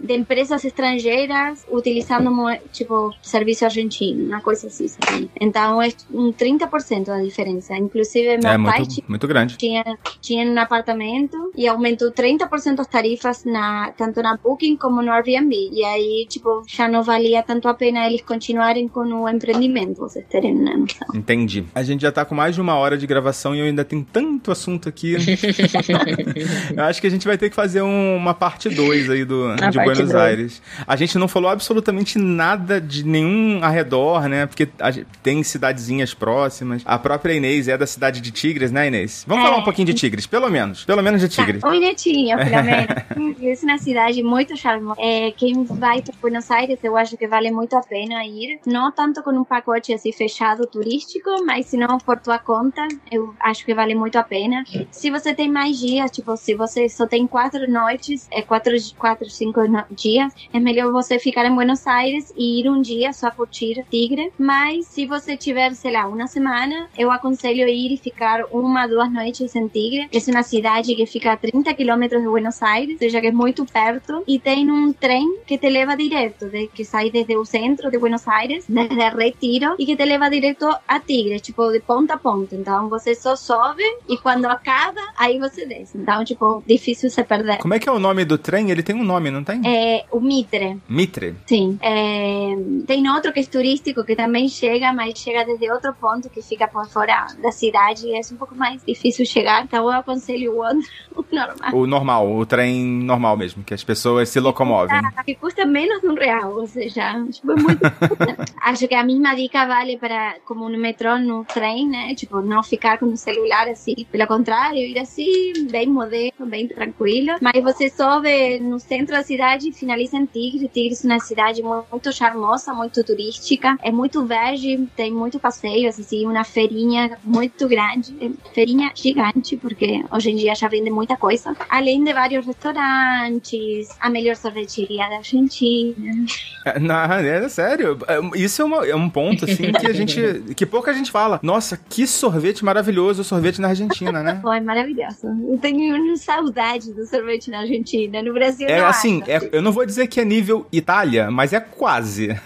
de empresas estrangeiras utilizando tipo serviço argentino, uma coisa assim. Sabe? Então é um 30% a diferença. Inclusive meu é, pai muito, muito grande. Tinha, tinha um apartamento e aumentou 30% as tarifas na, tanto na Booking como no Airbnb. E aí, tipo, já não valia tanto a pena eles continuarem com o empreendimento, vocês terem uma noção. Entendi. A gente já tá com mais de uma hora de gravação e eu ainda tenho tanto assunto aqui. eu acho que a gente vai ter que fazer um, uma parte 2 aí do, de Buenos dois. Aires. A gente não falou absolutamente nada de nenhum arredor, né? Porque gente, tem cidadezinhas próximas. A própria Inês é da cidade de Tigres, né, Inês? Vamos é. falar um pouquinho de Tigres, pelo menos. Pelo menos de Tigres. Tá, um minutinho, finalmente. Isso na cidade muito charmosa. É, quem vai para Buenos Aires, eu acho que vale muito a pena ir. Não tanto com um pacote assim fechado turístico, mas se não por tua conta, eu acho que vale muito a pena. Se você tem mais dias, tipo, se você só tem quatro noites, é quatro, quatro cinco dias, é melhor você ficar em Buenos Aires e ir um dia só curtir Tigre. Mas se você tiver, sei lá, uma semana, eu aconselho ir e ficar uma, duas noites em Tigre. É uma cidade que fica a 30 quilômetros de Buenos Aires, ou seja, que é muito perto. E tem um trem que te leva direto, de, que sai desde o centro de Buenos Aires, desde Retiro, e que te leva direto a Tigre, tipo, de ponta a ponta. Então você só sobe e quando acaba, aí você desce. Então, tipo, difícil se perder. Como é que é o nome do trem? Ele tem um nome, não tem? É o Mitre. Mitre? Sim. É, tem outro que é turístico que também chega, mas chega desde outro ponto que fica por fora da cidade e é um pouco mais difícil chegar. Então eu aconselho o outro, o normal. O normal, o trem normal mesmo, que as pessoas se locomovem. Que custa menos de um real, ou seja, tipo, é muito. Acho que a mesma dica vale para, como no metrô, no trem, né? Tipo, não ficar com o celular assim. Pelo contrário, ir assim, bem moderno, bem tranquilo. Mas você sobe no centro da cidade e finaliza em Tigre. Tigre é uma cidade muito charmosa, muito turística. É muito verde, tem muito passeios, assim, uma feirinha muito grande. Feirinha gigante, porque hoje em dia já vende muita coisa. Além de vários restaurantes, a melhor sorveteria da Argentina. É, não, é sério. É, isso é, uma, é um ponto, assim, que a gente. que pouca gente fala. Nossa, que sorvete maravilhoso o sorvete na Argentina, né? Foi maravilhoso. Eu tenho saudade do sorvete na Argentina. No Brasil, é assim, é, eu não vou dizer que é nível Itália, mas é quase.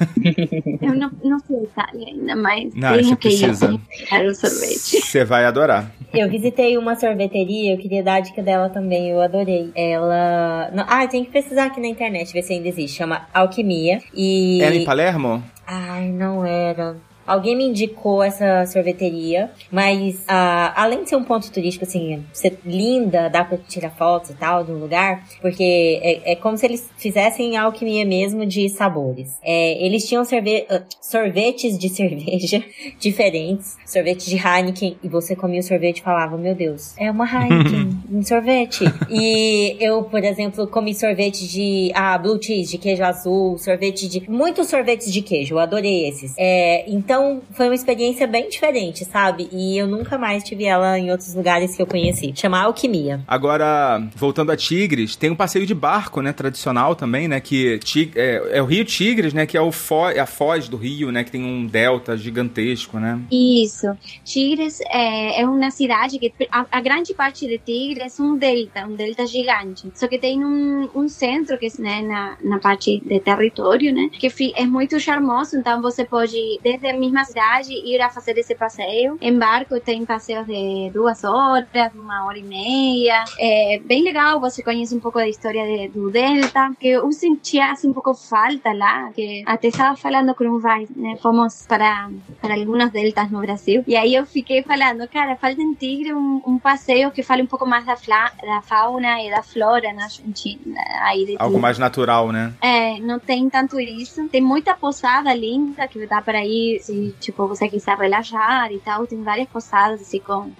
eu não, não sei Itália ainda, mas não, tenho que precisa. ir o sorvete. Você vai adorar. Eu visitei uma sorveteria, eu queria dar a dica dela também, eu adorei. Ela. Ah, tem que pesquisar aqui na internet, ver se ainda existe. Chama Alquimia. E. Era em Palermo? Ai, não era. Alguém me indicou essa sorveteria, mas uh, além de ser um ponto turístico, assim, ser linda, dá pra tirar fotos e tal do lugar, porque é, é como se eles fizessem alquimia mesmo de sabores. É, eles tinham sorve uh, sorvetes de cerveja diferentes, sorvete de Heineken, e você comia o sorvete e falava, meu Deus, é uma Heineken, um sorvete. e eu, por exemplo, comi sorvete de ah, blue cheese, de queijo azul, sorvete de... Muitos sorvetes de queijo, eu adorei esses. É, então, então, foi uma experiência bem diferente, sabe? E eu nunca mais tive ela em outros lugares que eu conheci. Chama Alquimia. Agora, voltando a Tigres, tem um passeio de barco, né? Tradicional também, né? Que é, é, o Rio Tigres, né? Que é o fo a foz do rio, né? Que tem um delta gigantesco, né? Isso. Tigres é, é uma cidade que... A, a, grande parte de Tigres é um delta, um delta gigante. Só que tem um, um centro que é né, na, na parte de território, né? Que é muito charmoso. Então, você pode, desde a mesma cidade ir a fazer esse passeio. Em barco tem passeios de duas horas, uma hora e meia. É bem legal, você conhece um pouco da história de, do Delta, que eu sentia assim, um pouco falta lá, que até estava falando com um vai, né? Fomos para, para alguns deltas no Brasil. E aí eu fiquei falando, cara, falta em Tigre um, um passeio que fale um pouco mais da, fla, da fauna e da flora na Argentina. Aí de Algo mais natural, né? É, não tem tanto isso. Tem muita posada linda que dá para ir se tipo você quiser relaxar e tal, tem várias posadas assim com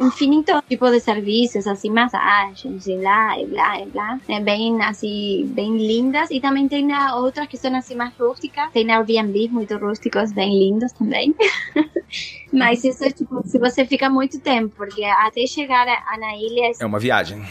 infinito tipo de serviços, assim, massagens e blá, e blá, e blá. É bem assim, bem lindas. E também tem outras que são assim mais rústicas. Tem Airbnb muito rústicos, bem lindos também. Mas isso é tipo, se você fica muito tempo, porque até chegar a, na ilha. É uma viagem.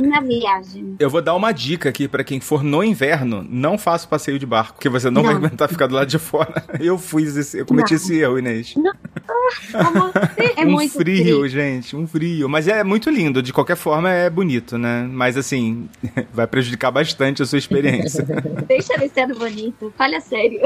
Uma viagem. Eu vou dar uma dica aqui para quem for no inverno: não faça passeio de barco, porque você não, não. vai aguentar ficar do lado de fora. Eu fiz esse, eu cometi não. esse erro, Inês. Não. Assim? É um muito frio, frio. gente, um frio. Mas é muito lindo, de qualquer forma é bonito, né? Mas assim, vai prejudicar bastante a sua experiência. Deixa de ser bonito. Fala sério.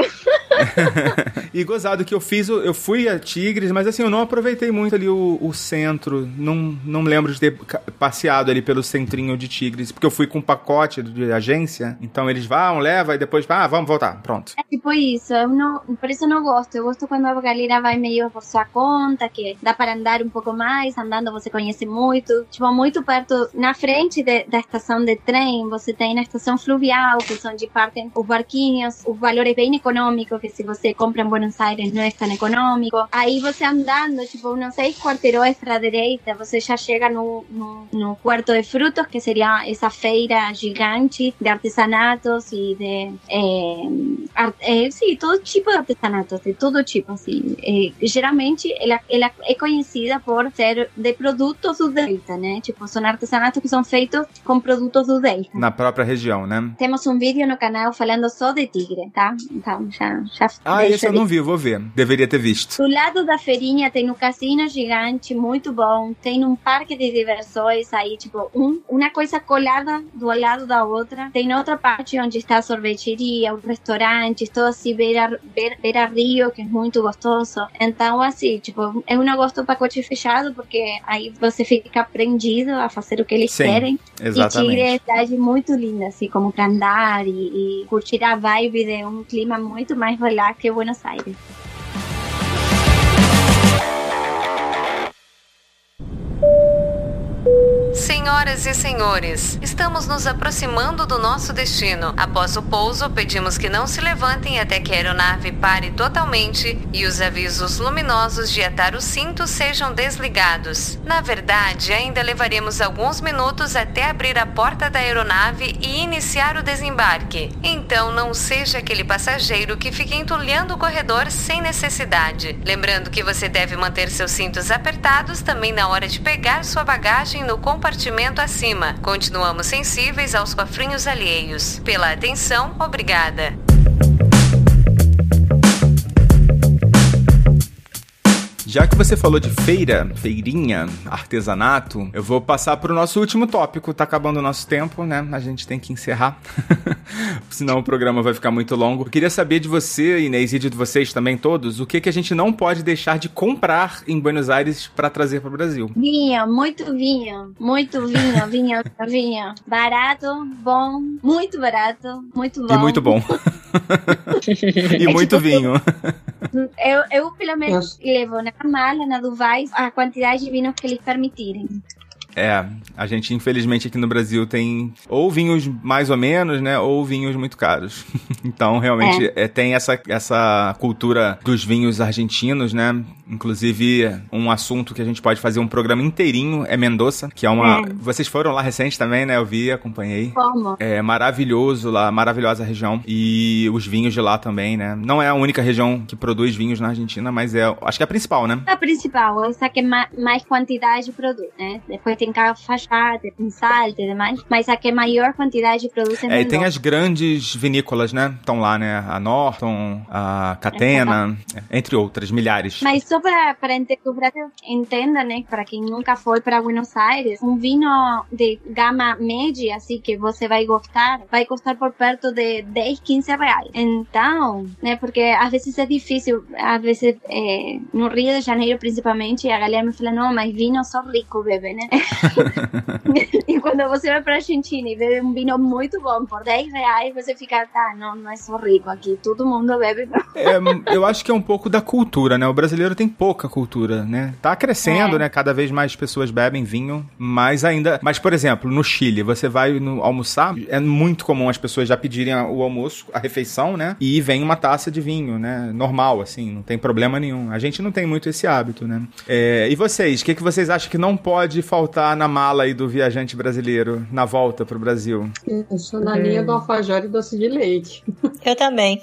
e gozado que eu fiz, eu fui a Tigres, mas assim, eu não aproveitei muito ali o, o centro. Não, não lembro de ter passeado ali pelo centrinho de Tigres, porque eu fui com um pacote de agência. Então eles vão, leva e depois, ah, vamos voltar. Pronto. É tipo isso, eu não, por isso eu não gosto. Eu gosto quando a galera vai meio por sua conta, que dá para andar um pouco mais, andando você conhece muito. Tipo, muito perto, na frente de- da estação de trem, você tem na estação fluvial, que são de partem os barquinhos, o valor é bem econômico, que se você compra em Buenos Aires não é tão econômico. Aí você andando, tipo, uns seis quarteirões para a direita, você já chega no, no, no Puerto de Frutos, que seria essa feira gigante de artesanatos e de eh, ar- eh, sim, todo tipo de artesanato, de todo tipo, assim. Geralmente, ela, ela é conhecida por ser de produtos do Delta, né? Tipo, são artesanatos que são feitos com produtos do Delta. Na própria região, né? Temos um vídeo no canal falando só de tigre, tá? Então, já, Ah, esse eu não vi, vou ver. Deveria ter visto. do lado da feirinha tem um cassino gigante, muito bom. Tem um parque de diversões aí, tipo, um, uma coisa colada do lado da outra. Tem outra parte onde está a sorveteria, os restaurantes, todo assim, beira, beira, beira rio, que é muito gostoso. Então, assim, tipo, eu não gosto do pacote fechado, porque aí você fica prendido a fazer o que eles Sim, querem. E exatamente. Tigre é uma cidade muito linda, assim, como para andar e, e curtir a vibe de um clima muito mais relax que Buenos Aires. Senhoras e senhores, estamos nos aproximando do nosso destino. Após o pouso, pedimos que não se levantem até que a aeronave pare totalmente e os avisos luminosos de atar o cinto sejam desligados. Na verdade, ainda levaremos alguns minutos até abrir a porta da aeronave e iniciar o desembarque. Então, não seja aquele passageiro que fica entulhando o corredor sem necessidade. Lembrando que você deve manter seus cintos apertados também na hora de pegar sua bagagem no compartimento acima. Continuamos sensíveis aos cofrinhos alheios. Pela atenção, obrigada. Já que você falou de feira, feirinha, artesanato, eu vou passar pro nosso último tópico. Tá acabando o nosso tempo, né? A gente tem que encerrar. Senão o programa vai ficar muito longo. Eu queria saber de você, Inês, e de vocês também todos, o que, que a gente não pode deixar de comprar em Buenos Aires para trazer para o Brasil. Vinho, muito vinho, muito vinho, vinho, vinho. Barato, bom, muito barato, muito bom. E muito bom. e É muito tipo vinho. Eu, eu pelo menos levo na mala, na Duvais, a quantidade de vinhos que eles permitirem. É, a gente infelizmente aqui no Brasil tem ou vinhos mais ou menos, né, ou vinhos muito caros. então, realmente, é, tem essa, essa cultura dos vinhos argentinos, né? Inclusive, um assunto que a gente pode fazer um programa inteirinho é Mendoza, que é uma... É. Vocês foram lá recente também, né? Eu vi, acompanhei. Como? É maravilhoso lá, maravilhosa região. E os vinhos de lá também, né? Não é a única região que produz vinhos na Argentina, mas é, acho que é a principal, né? A principal, essa que ma- mais quantidade de produto, né? Depois tem Cafajate, tem Salta e demais, mas a que maior quantidade produz é É, e tem as grandes vinícolas, né? Estão lá, né? A Norton, a Catena, entre outras, milhares. Mas só para, o Brasil entenda, né, para quem nunca foi para Buenos Aires, um vinho de gama média, assim, que você vai gostar, vai custar por perto de 10, 15 reais. Então, né, porque às vezes é difícil, às vezes é, no Rio de Janeiro principalmente, a galera me fala, não, mas vinho só rico bebe, né? e quando você vai para Argentina e bebe um vinho muito bom por 10 reais, você fica, tá, não, não é só rico aqui, todo mundo bebe. É, eu acho que é um pouco da cultura, né? O brasileiro tem pouca cultura, né? Tá crescendo, É. né? Cada vez mais pessoas bebem vinho, mas ainda. Mas, por exemplo, no Chile, você vai no- almoçar, é muito comum as pessoas já pedirem o almoço, a refeição, né? E vem uma taça de vinho, né? Normal, assim, não tem problema nenhum. A gente não tem muito esse hábito, né? É, e vocês, o que, que vocês acham que não pode faltar na mala aí do viajante brasileiro na volta pro Brasil? Eu sou na linha do alfajor e doce de leite. Eu também.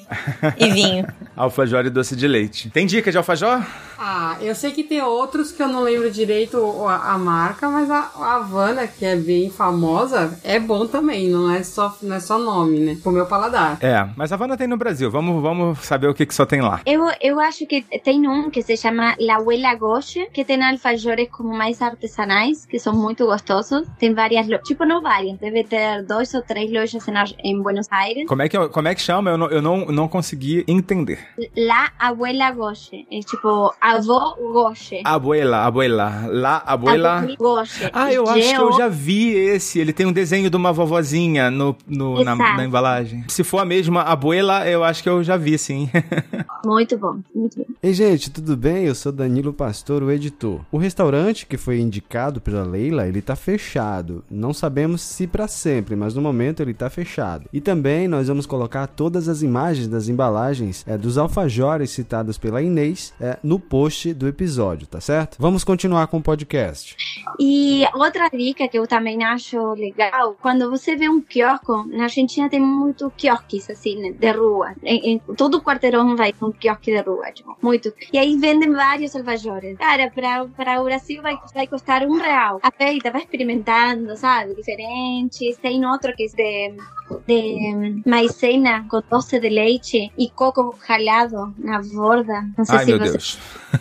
E vinho. Alfajor e doce de leite. Tem dica de alfajor? Ah, eu sei que tem outros que eu não lembro direito a, a marca, mas a, a Havana, que é bem famosa, é bom também, não é só, não é só nome, né? Pro meu paladar. É, mas a Havana tem no Brasil. Vamos, vamos saber o que, que só tem lá. Eu, eu acho que tem um que se chama La Abuela Goche, que tem alfajores como mais artesanais, que são muito gostosos. Tem várias lojas, tipo, não várias, deve ter dois ou três lojas em, em Buenos Aires. Como é que, como é que chama? Eu não, eu não, não consegui entender. La Abuela Goche. É tipo, avó Goche. Abuela, abuela. La abuela. Goche. Ah, eu acho que eu já vi esse. Ele tem um desenho de uma vovozinha no, no na, na, embalagem. Se for a mesma abuela, eu acho que eu já vi, sim. muito bom, muito bom. Ei, gente, tudo bem? Eu sou Danilo Pastor, o editor. O restaurante que foi indicado pela Leila, ele tá fechado. Não sabemos se para sempre, mas no momento ele tá fechado. E também nós vamos colocar todas as imagens das embalagens é, dos alfajores citados pela Inês é, no post do episódio, tá certo? Vamos continuar com o podcast. E outra dica que eu também acho legal, quando você vê um quiosco, na Argentina tem muito quiosques assim, de rua. Em, em, todo quarteirão vai com um quiosque de rua, tipo, muito. E aí vendem vários alfajores. Cara, para, para o Brasil vai, vai custar um real. A feita vai experimentando, sabe? Diferentes. Tem outro que é de, de maicena com doce de leite e coco ralado na borda. Não sei Ai, se meu você... Deus.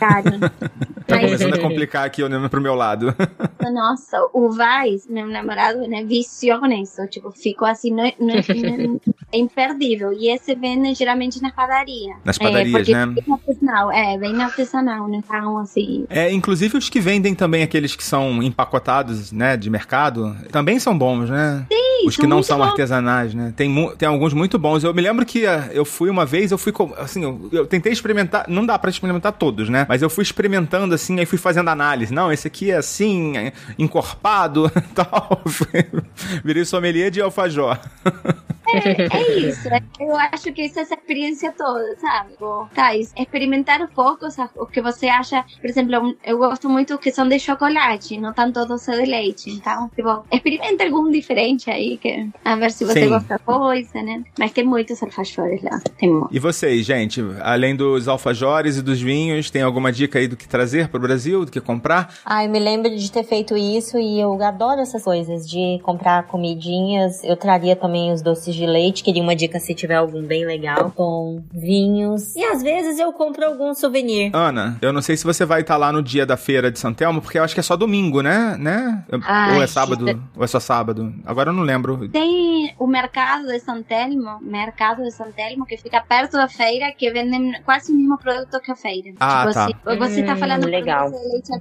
tá começando a complicar aqui olhando pro meu lado. Nossa, o Vaz, meu namorado, né, viciou nisso. Tipo, ficou assim, não, não, não, é imperdível. E esse vende geralmente na padaria. Nas padarias, é, né? Bem artesanal, é, bem artesanal, né? Então, assim. É, inclusive os que vendem também aqueles que são empacotados, né, de mercado, também são bons, né? Sim, Os que não são bons. artesanais, né? Tem, tem alguns muito bons. Eu me lembro que uh, eu fui uma vez, eu fui, assim, eu, eu tentei experimentar, não dá para experimentar todos, né? Mas eu fui experimentando, assim, aí fui fazendo análise. Não, esse aqui é assim, é encorpado tal. Virei sommelier de alfajor. É, é isso. é- Eu acho que essa é essa experiência toda, sabe? Tá, experimentar um pouco sabe? o que você acha. Por exemplo, um- eu gosto muito que são de chocolate, não tanto doce de leite. Então, tipo, experimenta algum diferente aí, que, a ver se você Sim. gosta da coisa, né? Mas tem muitos alfajores lá. Tem muito. E vocês, gente, além dos alfajores e dos vinhos, tem alguma dica aí do que trazer pro Brasil, do que comprar? Ah, eu me lembro de ter feito isso e eu adoro essas coisas de comprar comidinhas. Eu traria também os doces de leite, queria uma dica se tiver algum bem legal, com vinhos. E às vezes eu compro algum souvenir. Ana, eu não sei se você vai estar lá no dia da feira de Santelmo, porque eu acho que é só domingo, né? né? Ai, ou é sábado, gente. ou é só sábado. Agora eu não lembro. Tem o mercado de São Telmo, mercado de São Telmo, que fica perto da feira, que vendem quase o mesmo produto que a feira. Ah, tipo tá. assim, você tá Hum, falando legal. de leite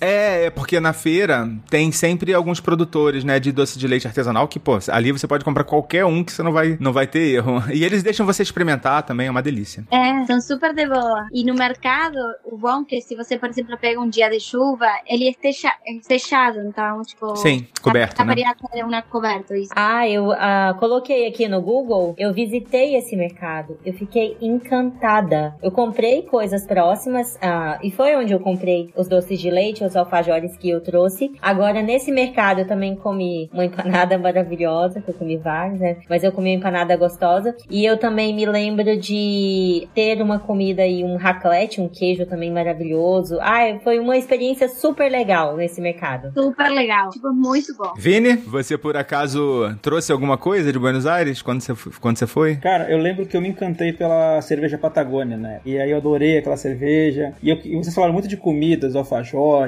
É, é porque na feira tem sempre alguns produtores, né, de doce de leite artesanal que, pô, ali você pode comprar qualquer um que você não vai, não vai ter erro. E eles deixam você experimentar também, é uma delícia. É, são super de boa. E no mercado, o bom é que se você, por exemplo, pega um dia de chuva, ele é é fechado, então, tipo... Sim, coberto, a, né? é uma coberto, isso. Ah, eu ah, coloquei aqui no Google, eu visitei esse mercado, eu fiquei encantada. Eu comprei coisas próximas, ah, e foi onde eu comprei os doces de leite, os alfajores que eu trouxe. Agora, nesse mercado, eu também comi uma empanada maravilhosa, que eu comi várias, né? Mas eu comi uma empanada gostosa. E eu também me lembro de ter uma comida e um raclette, um queijo também maravilhoso. Ah, foi uma experiência super legal nesse mercado. Super legal. Tipo, muito bom. Vini, você por acaso trouxe alguma coisa de Buenos Aires quando você, quando você foi? Cara, eu lembro que eu me encantei pela cerveja Patagônia, né? E aí eu adorei aquela cerveja. E, eu- e vocês falaram muito de comidas,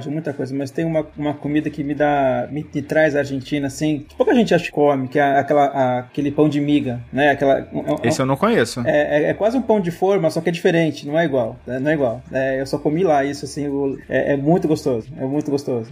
alfajor, de muita coisa, mas tem uma, uma comida que me dá. Me, me traz a Argentina, assim. Que pouca gente acha que come, que é aquela, a- aquele pão de miga, né? Aquela. um- um- Esse eu não conheço. é, é- é quase um pão de forma, só que é diferente, não é igual. né? Não é igual. É, eu só comi lá isso, assim, o- é, é muito gostoso. É muito gostoso.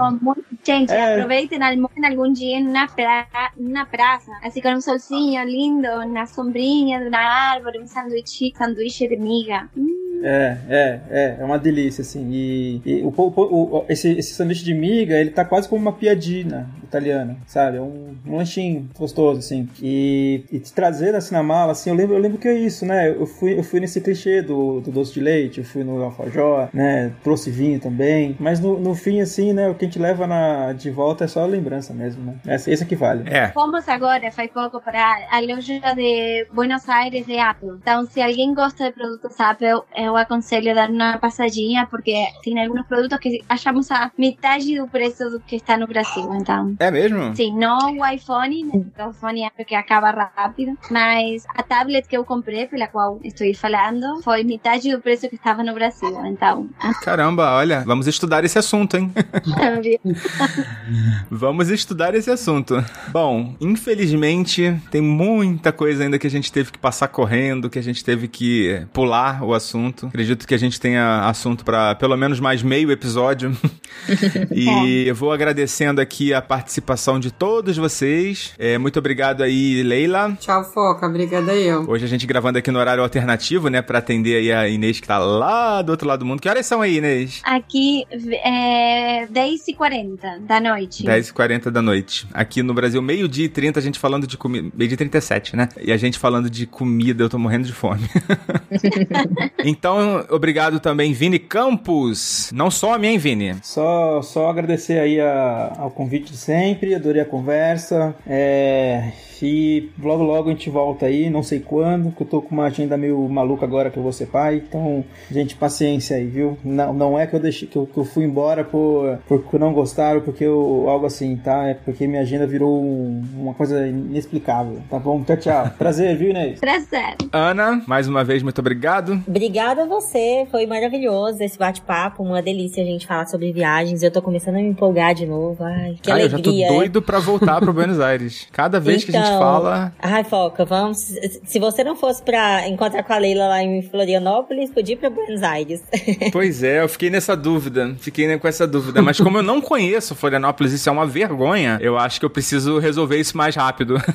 Gente, É. aproveitem, algum dia na, pra, na praça, assim com um solzinho lindo, na sombrinha de uma árvore, um sanduíche, sanduíche de miga. Hum, É, é, é, é uma delícia, assim. E, e o, o, o, esse, esse sanduíche de miga, ele tá quase como uma piadina italiana, sabe? É um, um lanchinho gostoso, assim. E, e te trazer assim na mala, assim, eu lembro, eu lembro que é isso, né? Eu fui, eu fui nesse clichê do, do doce de leite, eu fui no alfajor, né? Trouxe vinho também. Mas no, no fim, assim, né? O que a gente leva na, de volta é só a lembrança mesmo, né? Esse, esse é que vale. É. Fomos agora, faz pouco, para a loja de Buenos Aires de Apple. Então, se alguém gosta de produtos Apple, eu aconselho dar uma passadinha, porque tem alguns produtos que achamos a metade do preço do que está no Brasil, então... É mesmo? Sim, não o iPhone, o iPhone é porque acaba rápido, mas a tablet que eu comprei, pela qual estou falando, foi metade do preço que estava no Brasil, então... Caramba, olha, vamos estudar esse assunto, hein? vamos estudar esse assunto. Bom, infelizmente, tem muita coisa ainda que a gente teve que passar correndo, que a gente teve que pular o assunto. Acredito que a gente tenha assunto para pelo menos mais meio episódio. e eu vou agradecendo aqui a participação de todos vocês. É, muito obrigado aí, Leila. Tchau, Foca. Obrigada eu. Hoje a gente gravando aqui no horário alternativo, né, para atender aí a Inês que tá lá do outro lado do mundo. Que horas são aí, Inês? Aqui é 10h40 da noite. 10h40 da noite. Aqui no Brasil, meio-dia e 30, a gente falando de comida. Meio-dia e 37, né? E a gente falando de comida, eu tô morrendo de fome. então, obrigado também, Vini Campos. Não a minha, Vini? Só, só agradecer aí a, ao convite de sempre, adorei a conversa. É, e logo logo a gente volta aí, não sei quando, que eu tô com uma agenda meio maluca agora que eu vou ser pai. Então, gente, paciência aí, viu? Não, não é que eu deixei que eu, que eu fui embora por porque não gostaram, porque eu, algo assim, tá? É porque minha agenda virou um, uma coisa inexplicável. Tá bom? Tchau, tchau. Prazer, viu, Inês? Prazer. Ana, mais uma vez, muito obrigado. Obrigada a você, foi maravilhoso esse bate-papo, uma delícia a gente falar sobre viagens. Eu tô começando a me empolgar de novo. Ai, que Ai, alegria. Eu já tô doido pra voltar pro Buenos Aires. Cada vez então, que a gente fala. Ai, Foca, vamos. Se você não fosse pra encontrar com a Leila lá em Florianópolis, podia ir pra Buenos Aires. Pois é, eu fiquei nessa dúvida. Fiquei com essa dúvida. Mas como eu não conheço Florianópolis, isso é uma vergonha, eu acho que eu preciso resolver isso mais rápido.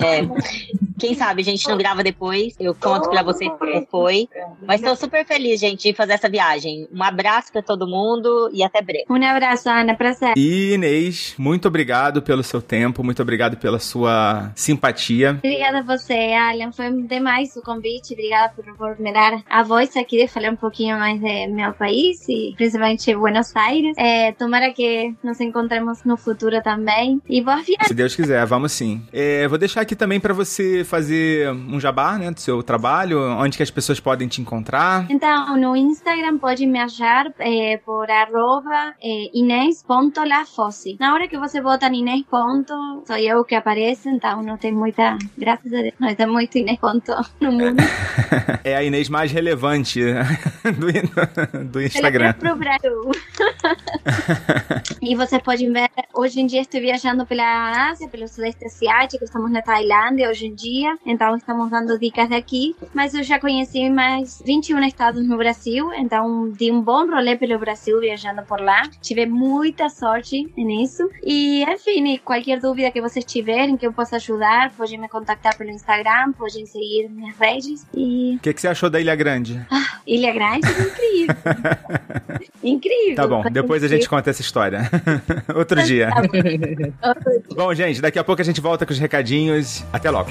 É. Quem sabe a gente não grava depois. Eu conto pra vocês como foi. Mas estou super feliz, gente, de fazer essa viagem. Um abraço pra todo mundo e até breve. Um abraço, Ana. Prazer. E Inês, muito obrigado pelo seu tempo, muito obrigado pela sua simpatia. Obrigada a você, Alan. Foi demais o convite. Obrigada por, por me dar a voz aqui de falar um pouquinho mais de meu país e principalmente Buenos Aires. É, tomara que nos encontremos no futuro também. E boa viagem. Se Deus quiser, vamos sim. É, vou deixar aqui também para você fazer um jabá, né, do seu trabalho, onde que as pessoas podem te encontrar. Então, no Instagram pode me achar é, por arroba é, inês.lafosse. Na hora que você bota Inês ponto, sou eu que aparece, então não tem muita, graças a Deus, não tem muito Inês ponto no mundo. é a Inês mais relevante do, do Instagram. Pro Brasil. e você pode ver, hoje em dia estou viajando pela Ásia, pelo Sudeste Asiático, estamos na Tailândia hoje em dia, então estamos dando dicas daqui, mas eu já conheci mais 21 estados no Brasil, então dei um bom rolê pelo Brasil viajando por lá, tive muita sorte nisso, e enfim, qualquer dúvida que vocês tiverem que eu possa ajudar, podem me contactar pelo Instagram, podem seguir minhas redes e... O que, que você achou da Ilha Grande? Ah, Ilha Grande é incrível. incrível. Tá bom, depois a gente conta essa história. Outro dia. Tá bom. bom, gente, daqui a pouco a gente volta com os recadinhos. Até logo.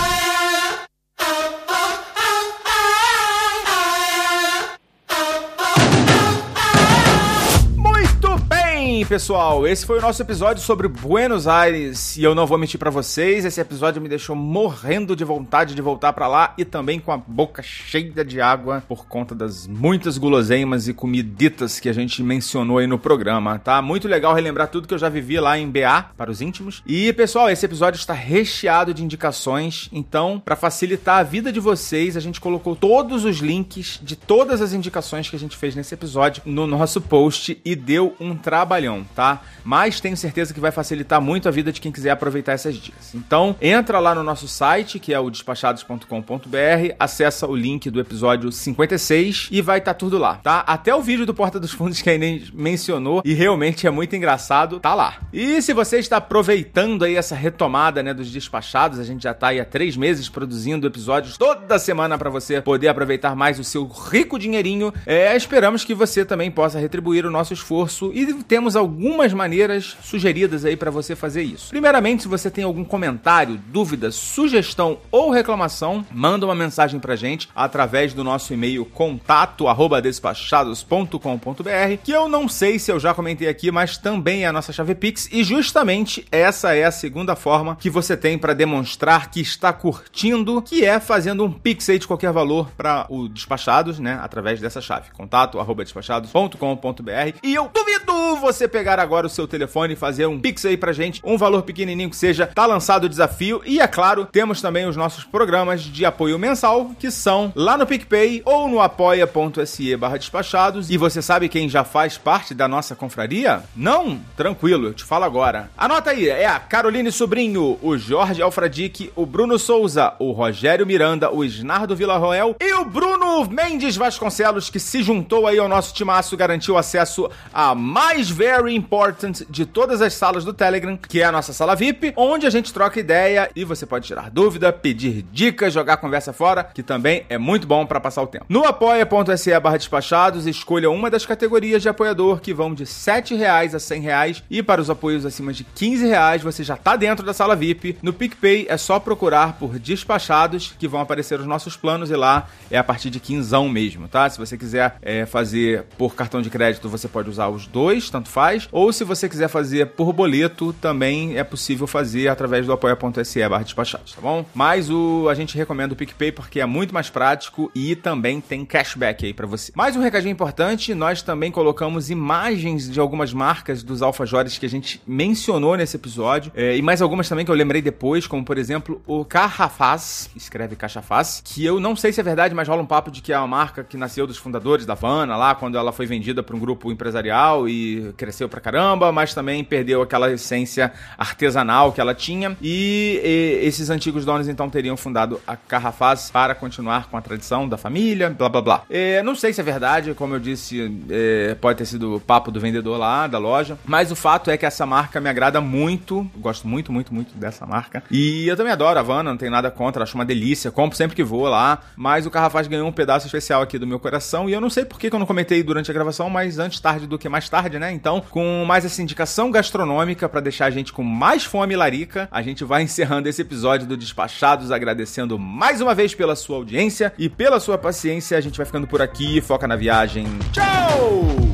Pessoal, esse foi o nosso episódio sobre Buenos Aires e eu não vou mentir para vocês, esse episódio me deixou morrendo de vontade de voltar para lá e também com a boca cheia de água por conta das muitas guloseimas e comiditas que a gente mencionou aí no programa, tá? Muito legal relembrar tudo que eu já vivi lá em BA para os íntimos. E pessoal, esse episódio está recheado de indicações, então para facilitar a vida de vocês, a gente colocou todos os links de todas as indicações que a gente fez nesse episódio no nosso post e deu um trabalhão, tá? Mas tenho certeza que vai facilitar muito a vida de quem quiser aproveitar essas dicas. Então, entra lá no nosso site, que é o despachados.com.br, acessa o link do episódio 56 e vai estar tá tudo lá, tá? Até o vídeo do Porta dos Fundos que a Inês mencionou e realmente é muito engraçado, tá lá. E se você está aproveitando aí essa retomada, né, dos despachados, a gente já tá aí há três meses produzindo episódios toda semana para você poder aproveitar mais o seu rico dinheirinho, é, esperamos que você também possa retribuir o nosso esforço e temos algumas maneiras sugeridas aí para você fazer isso. Primeiramente, se você tem algum comentário, dúvida, sugestão ou reclamação, manda uma mensagem pra gente através do nosso e-mail contato@despachados.com.br, que eu não sei se eu já comentei aqui, mas também é a nossa chave Pix e justamente essa é a segunda forma que você tem para demonstrar que está curtindo, que é fazendo um Pix aí de qualquer valor para o Despachados, né, através dessa chave, contato@despachados.com.br. E eu duvido você pegar agora o seu telefone e fazer um Pix aí pra gente, um valor pequenininho que seja, tá lançado o desafio e é claro, temos também os nossos programas de apoio mensal, que são lá no PicPay ou no apoia.se barra despachados. E você sabe quem já faz parte da nossa confraria? Não? Tranquilo, eu te falo agora. Anota aí, é a Caroline Sobrinho, o Jorge Alfradique, o Bruno Souza, o Rogério Miranda, o Isnardo Villarroel e o Bruno Mendes Vasconcelos, que se juntou aí ao nosso timaço, garantiu acesso a mais very important de todas as salas do Telegram, que é a nossa sala VIP, onde a gente troca ideia e você pode tirar dúvida, pedir dicas, jogar conversa fora, que também é muito bom para passar o tempo. No apoia.se barra despachados, escolha uma das categorias de apoiador que vão de R$ reais a R$ reais e para os apoios acima de R$ reais você já tá dentro da sala VIP. No PicPay é só procurar por despachados que vão aparecer os nossos planos e lá é a partir de quinzão mesmo, tá? Se você quiser é, fazer por cartão de crédito, você pode usar os dois, tanto faz. Ou se você quiser fazer por boleto, também é possível fazer através do apoia.se barra despachados, tá bom? Mas o, a gente recomenda o PicPay porque é muito mais prático e também tem cashback aí para você. Mais um recadinho importante, nós também colocamos imagens de algumas marcas dos alfajores que a gente mencionou nesse episódio é, e mais algumas também que eu lembrei depois, como por exemplo o Carrafaz, escreve Cachafaz, que eu não sei se é verdade, mas rola um papo de que é uma marca que nasceu dos fundadores da Havana lá, quando ela foi vendida para um grupo empresarial e cresceu pra caramba, mas também perdeu aquela essência artesanal que ela tinha. E, e esses antigos donos então teriam fundado a Carrafaz para continuar com a tradição da família, blá blá blá. É, não sei se é verdade, como eu disse, é, pode ter sido o papo do vendedor lá da loja, mas o fato é que essa marca me agrada muito, gosto muito, muito, muito dessa marca. E eu também adoro a Havana, não tenho nada contra, acho uma delícia, compro sempre que vou lá, mas o Carrafaz ganhou um pedaço especial aqui do meu coração e eu não sei por que eu não comentei durante a gravação, mas antes tarde do que mais tarde, né? Então, com mais essa indicação gastronômica para deixar a gente com mais fome e larica, a gente vai encerrando esse episódio do Despachados, agradecendo mais uma vez pela sua audiência e pela sua paciência. A gente vai ficando por aqui, foca na viagem. Tchau!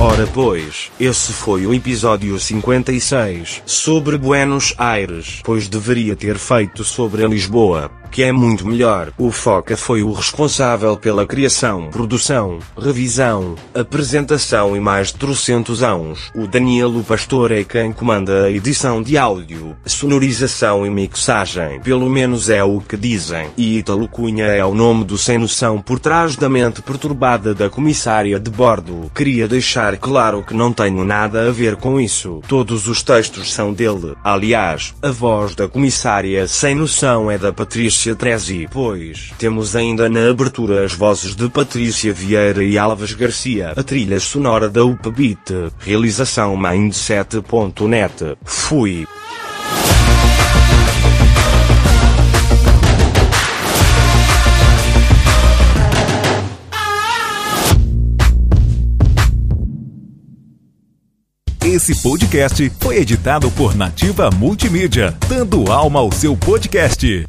Ora pois, esse foi o episódio 56 sobre Buenos Aires, pois deveria ter feito sobre Lisboa que é muito melhor. O Foca foi o responsável pela criação, produção, revisão, apresentação e mais de trocentos anos. O Danilo Pastor é quem comanda a edição de áudio, sonorização e mixagem. Pelo menos é o que dizem. E Italo Cunha é o nome do sem noção por trás da mente perturbada da comissária de bordo. Queria deixar claro que não tenho nada a ver com isso. Todos os textos são dele. Aliás, a voz da comissária sem noção é da Patrícia Patrícia Trezi. Pois, temos ainda na abertura as vozes de Patrícia Vieira e Alves Garcia, a trilha sonora da Upbeat, realização Mindset.net. Fui. Esse podcast foi editado por Nativa Multimídia, dando alma ao seu podcast.